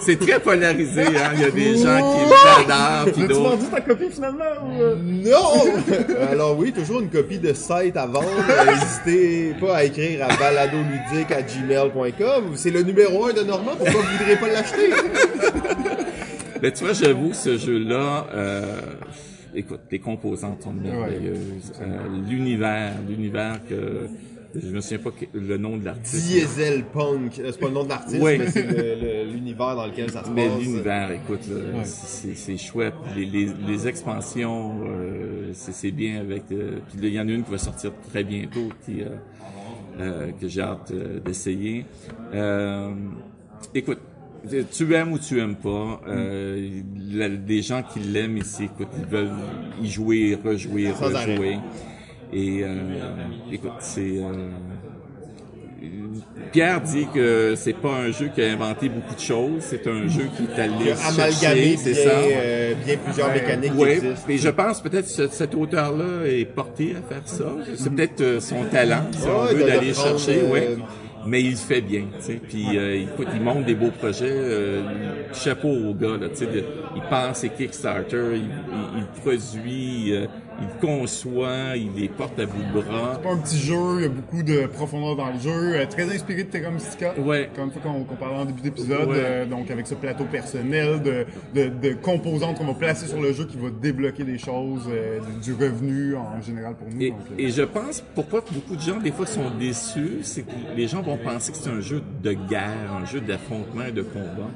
c'est- très polarisé, hein. Il y a des gens qui l'adorent, puis d'autres... vendu ta copie finalement? Ou... euh? Non! Alors oui, toujours une copie de site à vendre. Euh, N'hésitez pas à écrire à baladoludique@gmail.com. C'est le numéro 1 de Normand. Pourquoi vous voudriez pas l'acheter? Mais tu vois, j'avoue, ce jeu-là, euh, écoute, les composantes sont merveilleuses. Euh, l'univers, l'univers que je me souviens pas que- le nom de l'artiste. Diesel Punk. Euh, C'est pas le nom de l'artiste, Oui. mais c'est le- le- l'univers dans lequel ça se Mais passe. l'univers, écoute, là, c'est chouette. Les, les, les expansions, euh, c'est bien avec. euh, puis là, il y en a une qui va sortir très bientôt, qui euh, euh, que j'ai hâte euh, d'essayer. Euh, écoute, tu aimes ou tu aimes pas, euh, la- les gens qui l'aiment ici, écoute, ils veulent y jouer, rejouer, rejouer. Et euh, écoute, c'est euh, Pierre dit que c'est pas un jeu qui a inventé beaucoup de choses, c'est un jeu qui est allé chercher, amalgamé c'est ça? euh, bien plusieurs mécaniques qui Oui, existent. et je pense peut-être que ce- cet auteur-là est porté à faire ça. C'est peut-être euh, son talent, si on Ouais, veut, d'aller chercher, euh, ouais. Mais il le fait bien, tu sais. Puis euh, écoute, il monte des beaux projets. euh, chapeau au gars, là, tu sais. Il pense ses Kickstarter, il, il, il produit, euh, il conçoit, il les porte à bout de bras. C'est pas un petit jeu, il y a beaucoup de profondeur dans le jeu, euh, très inspiré de Terra Mystica. Ouais. Comme fois qu'on parlait en début d'épisode, Ouais. euh, donc avec ce plateau personnel de, de, de composantes qu'on va placer sur le jeu qui va débloquer des choses, euh, du, revenu en général pour nous. Et, donc, et je pense pourquoi beaucoup de gens des fois sont déçus, c'est que les gens vont penser que c'est un jeu de guerre, un jeu d'affrontement et de combat.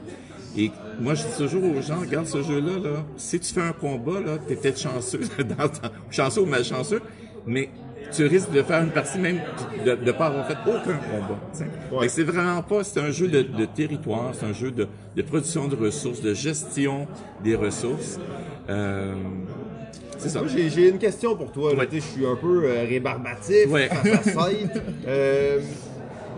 Et moi, je dis toujours aux gens, regarde ce jeu-là, là, si tu fais un combat, là, t'es peut-être chanceux, dans chanceux ou malchanceux, mais tu risques de faire une partie même de ne pas avoir fait aucun combat. que C'est vraiment pas, c'est un jeu de, de territoire, c'est un jeu de, de production de ressources, de gestion des ressources. Euh, c'est ça. J'ai, une question pour toi. Ouais. Tu sais, Je suis un peu euh, rébarbatif Ouais. face à Scythe. Euh,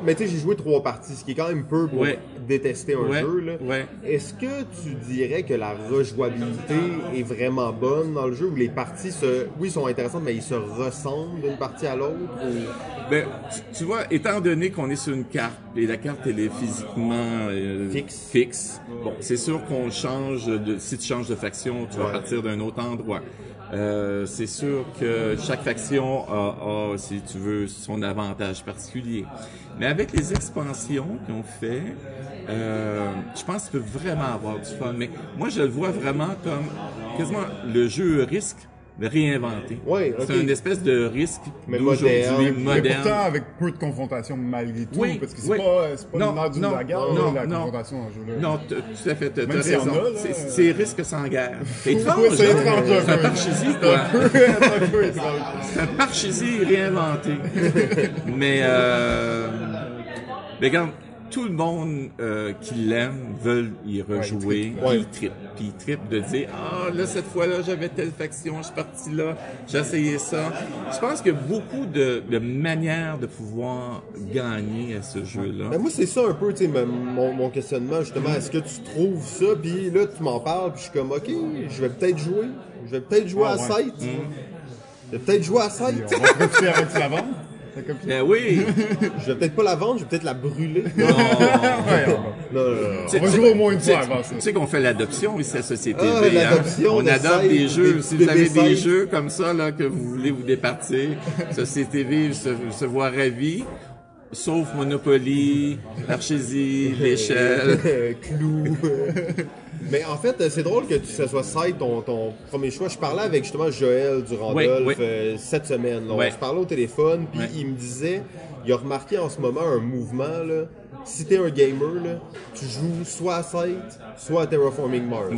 mais tu sais, j'ai joué trois parties, ce qui est quand même peu pour Ouais. détester un Ouais, jeu. Là. ouais. Est-ce que tu dirais que la rejouabilité est vraiment bonne dans le jeu, où les parties, se, oui, sont intéressantes, mais ils se ressemblent d'une partie à l'autre? ou- Ben, tu, tu vois, étant donné qu'on est sur une carte et la carte elle est physiquement euh, Fixe. fixe, bon, c'est sûr qu'on change de. Si tu changes de faction, tu vas partir d'un autre endroit. Euh, c'est sûr que chaque faction a, a, si tu veux, son avantage particulier. Mais avec les expansions qu'ils ont fait, euh, je pense qu'ils peuvent vraiment avoir du fun. Mais moi, je le vois vraiment comme quasiment le jeu risque réinventer. Ouais, ok. C'est une espèce de risque Mais d'aujourd'hui, moderne. Mais moderne. pourtant, avec peu de confrontation malgré tout, Oui, parce que c'est oui. pas, c'est pas Non, le nerf du non, bagarre, non, la non. confrontation dans ce jeu-là. Non, tout à fait, s'il y en raison. là, C'est- euh, C'est risque sans guerre. C'est étrange, Oui, c'est hein? étrange, C'est un peu. parchésie, quoi. C'est un peu étrange. C'est un parchésie réinventé. Mais, euh, mais regarde, tout le monde euh, qui l'aime veut y rejouer, Ouais. puis il trippe. Puis il trippe de dire Ah, là, cette fois-là, j'avais telle faction, je suis parti là, j'ai essayé ça. Je pense qu'il y a beaucoup de, de manières de pouvoir gagner à ce jeu-là. Ben, moi, c'est ça un peu, tu sais, mon, mon questionnement, justement. Est-ce que tu trouves ça, puis là, tu m'en parles, puis je suis comme, OK, je vais peut-être jouer. Je vais peut-être jouer Ah, à ouais. Scythe. Je vais peut-être jouer à Scythe. On va profiter avec la vente. Ta copine. Ben oui! Je vais peut-être pas la vendre, je vais peut-être la brûler. Non. On va- Non, non, non. Tu- On va tu- jouer au moins une fois avant ça. Tu sais qu'on fait l'adoption ici à Société Ah, V, hein? l'adoption On adopte des jeux. des Si vous avez des jeux comme ça, là, que vous voulez vous départir, Société V se, se voit ravi. Sauf Monopoly, Archésie, l'échelle. Clou. Mais en fait, euh, c'est drôle que ce soit Scythe ton, ton premier choix. Je parlais avec justement Joël Durandolph Oui, oui. euh, cette semaine. là. Ouais. On se parlait au téléphone, puis il me disait, il a remarqué en ce moment un mouvement, là. Si t'es un gamer, là, tu joues soit à Scythe, soit à Terraforming Mars.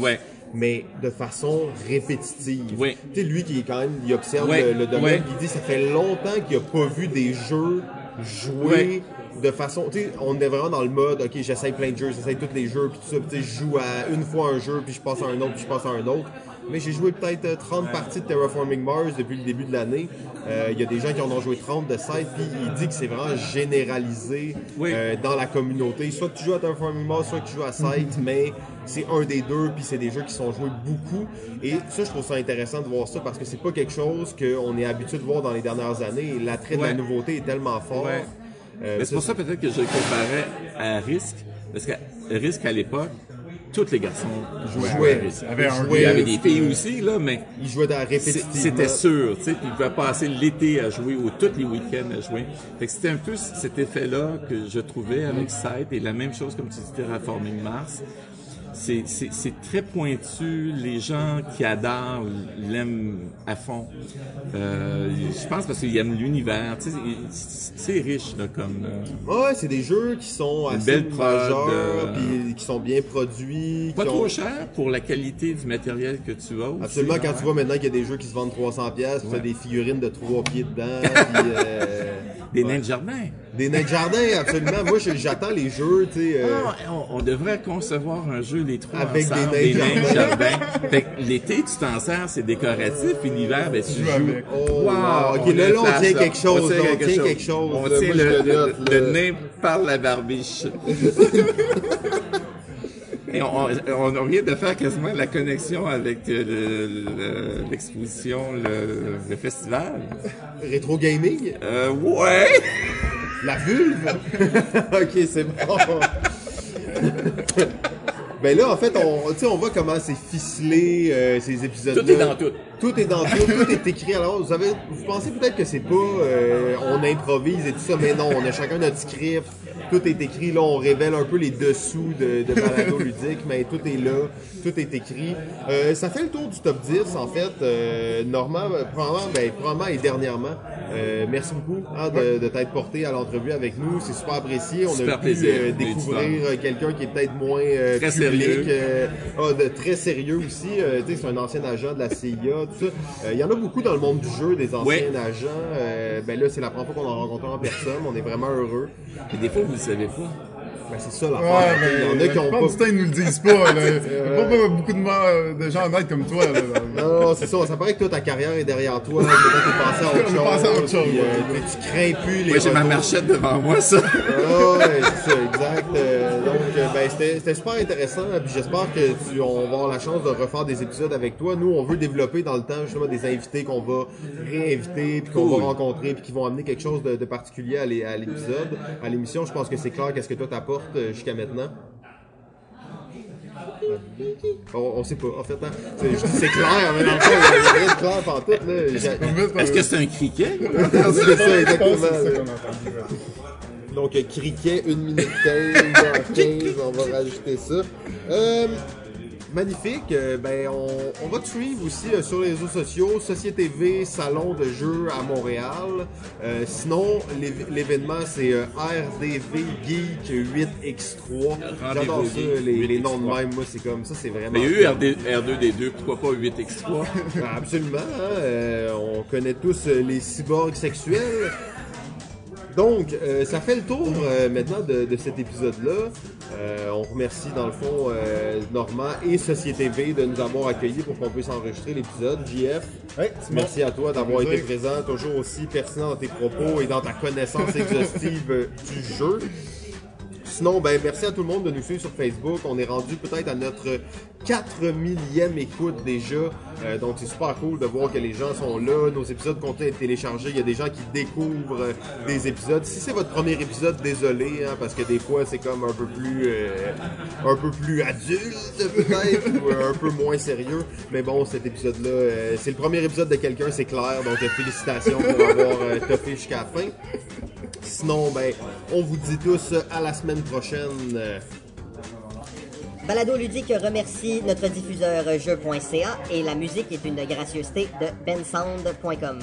Mais de façon répétitive. Oui. Tu sais, lui qui est quand même, il observe le, le domaine, il dit ça fait longtemps qu'il a pas vu des jeux jouer Ouais. de façon. Tu sais, on est vraiment dans le mode, ok, j'essaye plein de jeux, j'essaye tous les jeux, puis tout ça, puis tu sais, je joue à une fois un jeu, puis je passe à un autre, puis je passe à un autre. Mais j'ai joué peut-être euh, 30 parties de Terraforming Mars depuis le début de l'année. Euh, Il y a des gens qui en ont joué 30 de site, puis il dit que c'est vraiment généralisé Oui. euh, dans la communauté. Soit que tu joues à Terraforming Mars, soit que tu joues à Site, mais c'est un des deux, puis c'est des jeux qui sont joués beaucoup. Et ça, je trouve ça intéressant de voir ça parce que c'est pas quelque chose qu'on est habitué de voir dans les dernières années. L'attrait de la nouveauté est tellement fort. Ouais. Euh, c'est pour ça peut-être que je le comparais à Risk. Parce que Risk à l'époque, tous les garçons jouaient Jouaient. avait un Il y avait jouaient. des filles aussi, là, mais il jouait dans répétitivement. c'était sûr, tu sais, puis ils pouvaient passer l'été à jouer ou tous les week-ends à jouer. Fait que c'était un peu cet effet-là que je trouvais avec Site et la même chose comme tu dis Terraforming Mars. C'est, très pointu. Les gens qui adorent l'aiment à fond. Euh, je pense parce qu'ils aiment l'univers. Tu sais, c'est, riche là, comme. euh, Ouais, c'est des jeux qui sont assez majeurs, euh, puis qui sont bien produits. pas trop ont- cher pour la qualité du matériel que tu as. aussi, Absolument, quand tu vois maintenant qu'il y a des jeux qui se vendent 300$, pièces, tu as des figurines de 3 pieds dedans, puis, euh, Des ouais. nains de jardin. Des nains de jardin, absolument. Moi, je- j'attends les jeux, tu sais. euh, Ah, on, on devrait concevoir un jeu les trois Avec des ensemble, nains de nains de jardin. jardin. fait que l'été, tu t'en sers, c'est décoratif, puis l'hiver, ben, tu joues avec. Oh, Wow, ok, là, on tient quelque chose, On tient quelque chose. quelque chose, On tient le, le le- le nain par la barbiche. Et on, on- on vient de faire quasiment la connexion avec euh, le- le- l'exposition, le, le festival. Rétro gaming, Euh, ouais! la vulve. ok, c'est bon. ben là, en fait, on, on voit comment c'est ficelé euh, ces épisodes-là. Tout est dans tout. Tout est dans tout, tout est écrit. Alors, vous avez, vous pensez peut-être que c'est pas, euh, on improvise et tout ça, mais non, on a chacun notre script. Tout est écrit. Là, on révèle un peu les dessous de, de balado ludique, mais tout est là, tout est écrit. Euh, ça fait le tour du top 10, en fait. Euh, Normand, euh, probablement, ben, probablement et dernièrement. Euh, merci beaucoup hein, de, de t'être porté à l'entrevue avec nous. C'est super apprécié. On Super a pu plaisir. euh, découvrir euh, quelqu'un qui est peut-être moins euh, Très public, sérieux. ah, de très sérieux aussi. Euh, tu sais, c'est un ancien agent de la CIA, tout ça. Euh, Il y en a beaucoup dans le monde du jeu, des anciens agents. Euh, ben là, c'est la première fois qu'on en rencontre en personne. On est vraiment heureux. Et des fois, vous savez pas. Ben, c'est ça Ouais, l'affaire. mais Il y en a qui ont la pas temps, ils nous le disent pas. là. Il y a pas, pas beaucoup de, ma- de gens honnêtes comme toi. Là. Non, non, c'est ça. Ça paraît que toi, ta carrière est derrière toi. T'es passé à autre chose. passé à autre chose, puis, ouais. euh, tu crains plus les Moi, j'ai ma marchette devant moi, ça. Ah ouais, c'est ça, exact. Euh, euh, ben, c'était c'était super intéressant. Puis j'espère que tu, on va avoir la chance de refaire des épisodes avec toi. Nous, on veut développer dans le temps justement des invités qu'on va réinviter, puis qu'on Cool. va rencontrer, puis qui vont amener quelque chose de, de particulier à l'é- à l'épisode, à l'émission. Je pense que c'est clair qu'est-ce que toi t'apportes euh, jusqu'à maintenant. On, on sait pas, en fait. Hein. C'est- c'est clair, mais dans le fond, il y a rien de clair pantoute, Est-ce que c'est un criquet? C'est ça, exactement. Donc, euh, criquet, 1 minute 15, dans 15, on va rajouter ça. Euh, magnifique. Euh, ben, on, on va te suivre aussi euh, sur les réseaux sociaux, Société V, Salon de jeux à Montréal. Euh, sinon, l'év- l'événement, c'est euh, RDV Geek 8X3. J'adore ça, les, les 8X3. noms de même, moi, c'est comme ça, c'est vraiment... Mais il y a eu RD, R2D2, pourquoi pas 8X3? Ah, Absolument. hein, euh, on connaît tous les cyborgs sexuels. Donc, euh, ça fait le tour euh, maintenant de, de cet épisode-là. Euh, on remercie dans le fond euh, Normand et Société V de nous avoir accueillis pour qu'on puisse enregistrer l'épisode. JF, merci à toi d'avoir été présent, toujours aussi pertinent dans tes propos et dans ta connaissance exhaustive euh, du jeu. Sinon, ben, merci à tout le monde de nous suivre sur Facebook. On est rendu peut-être à notre 4 millième écoute déjà. Euh, donc, c'est super cool de voir que les gens sont là. Nos épisodes à être téléchargés. Il y a des gens qui découvrent euh, des épisodes. Si c'est votre premier épisode, désolé, hein, parce que des fois, c'est comme un peu plus, euh, un peu plus adulte, peut-être, ou un peu moins sérieux. Mais bon, cet épisode-là, euh, c'est le premier épisode de quelqu'un, c'est clair. Donc, félicitations pour avoir toffé jusqu'à la fin. Sinon, ben, on vous dit tous à la semaine prochaine. Euh, Balado Ludique remercie notre diffuseur jeu.ca et la musique est une gracieuseté de bensound.com.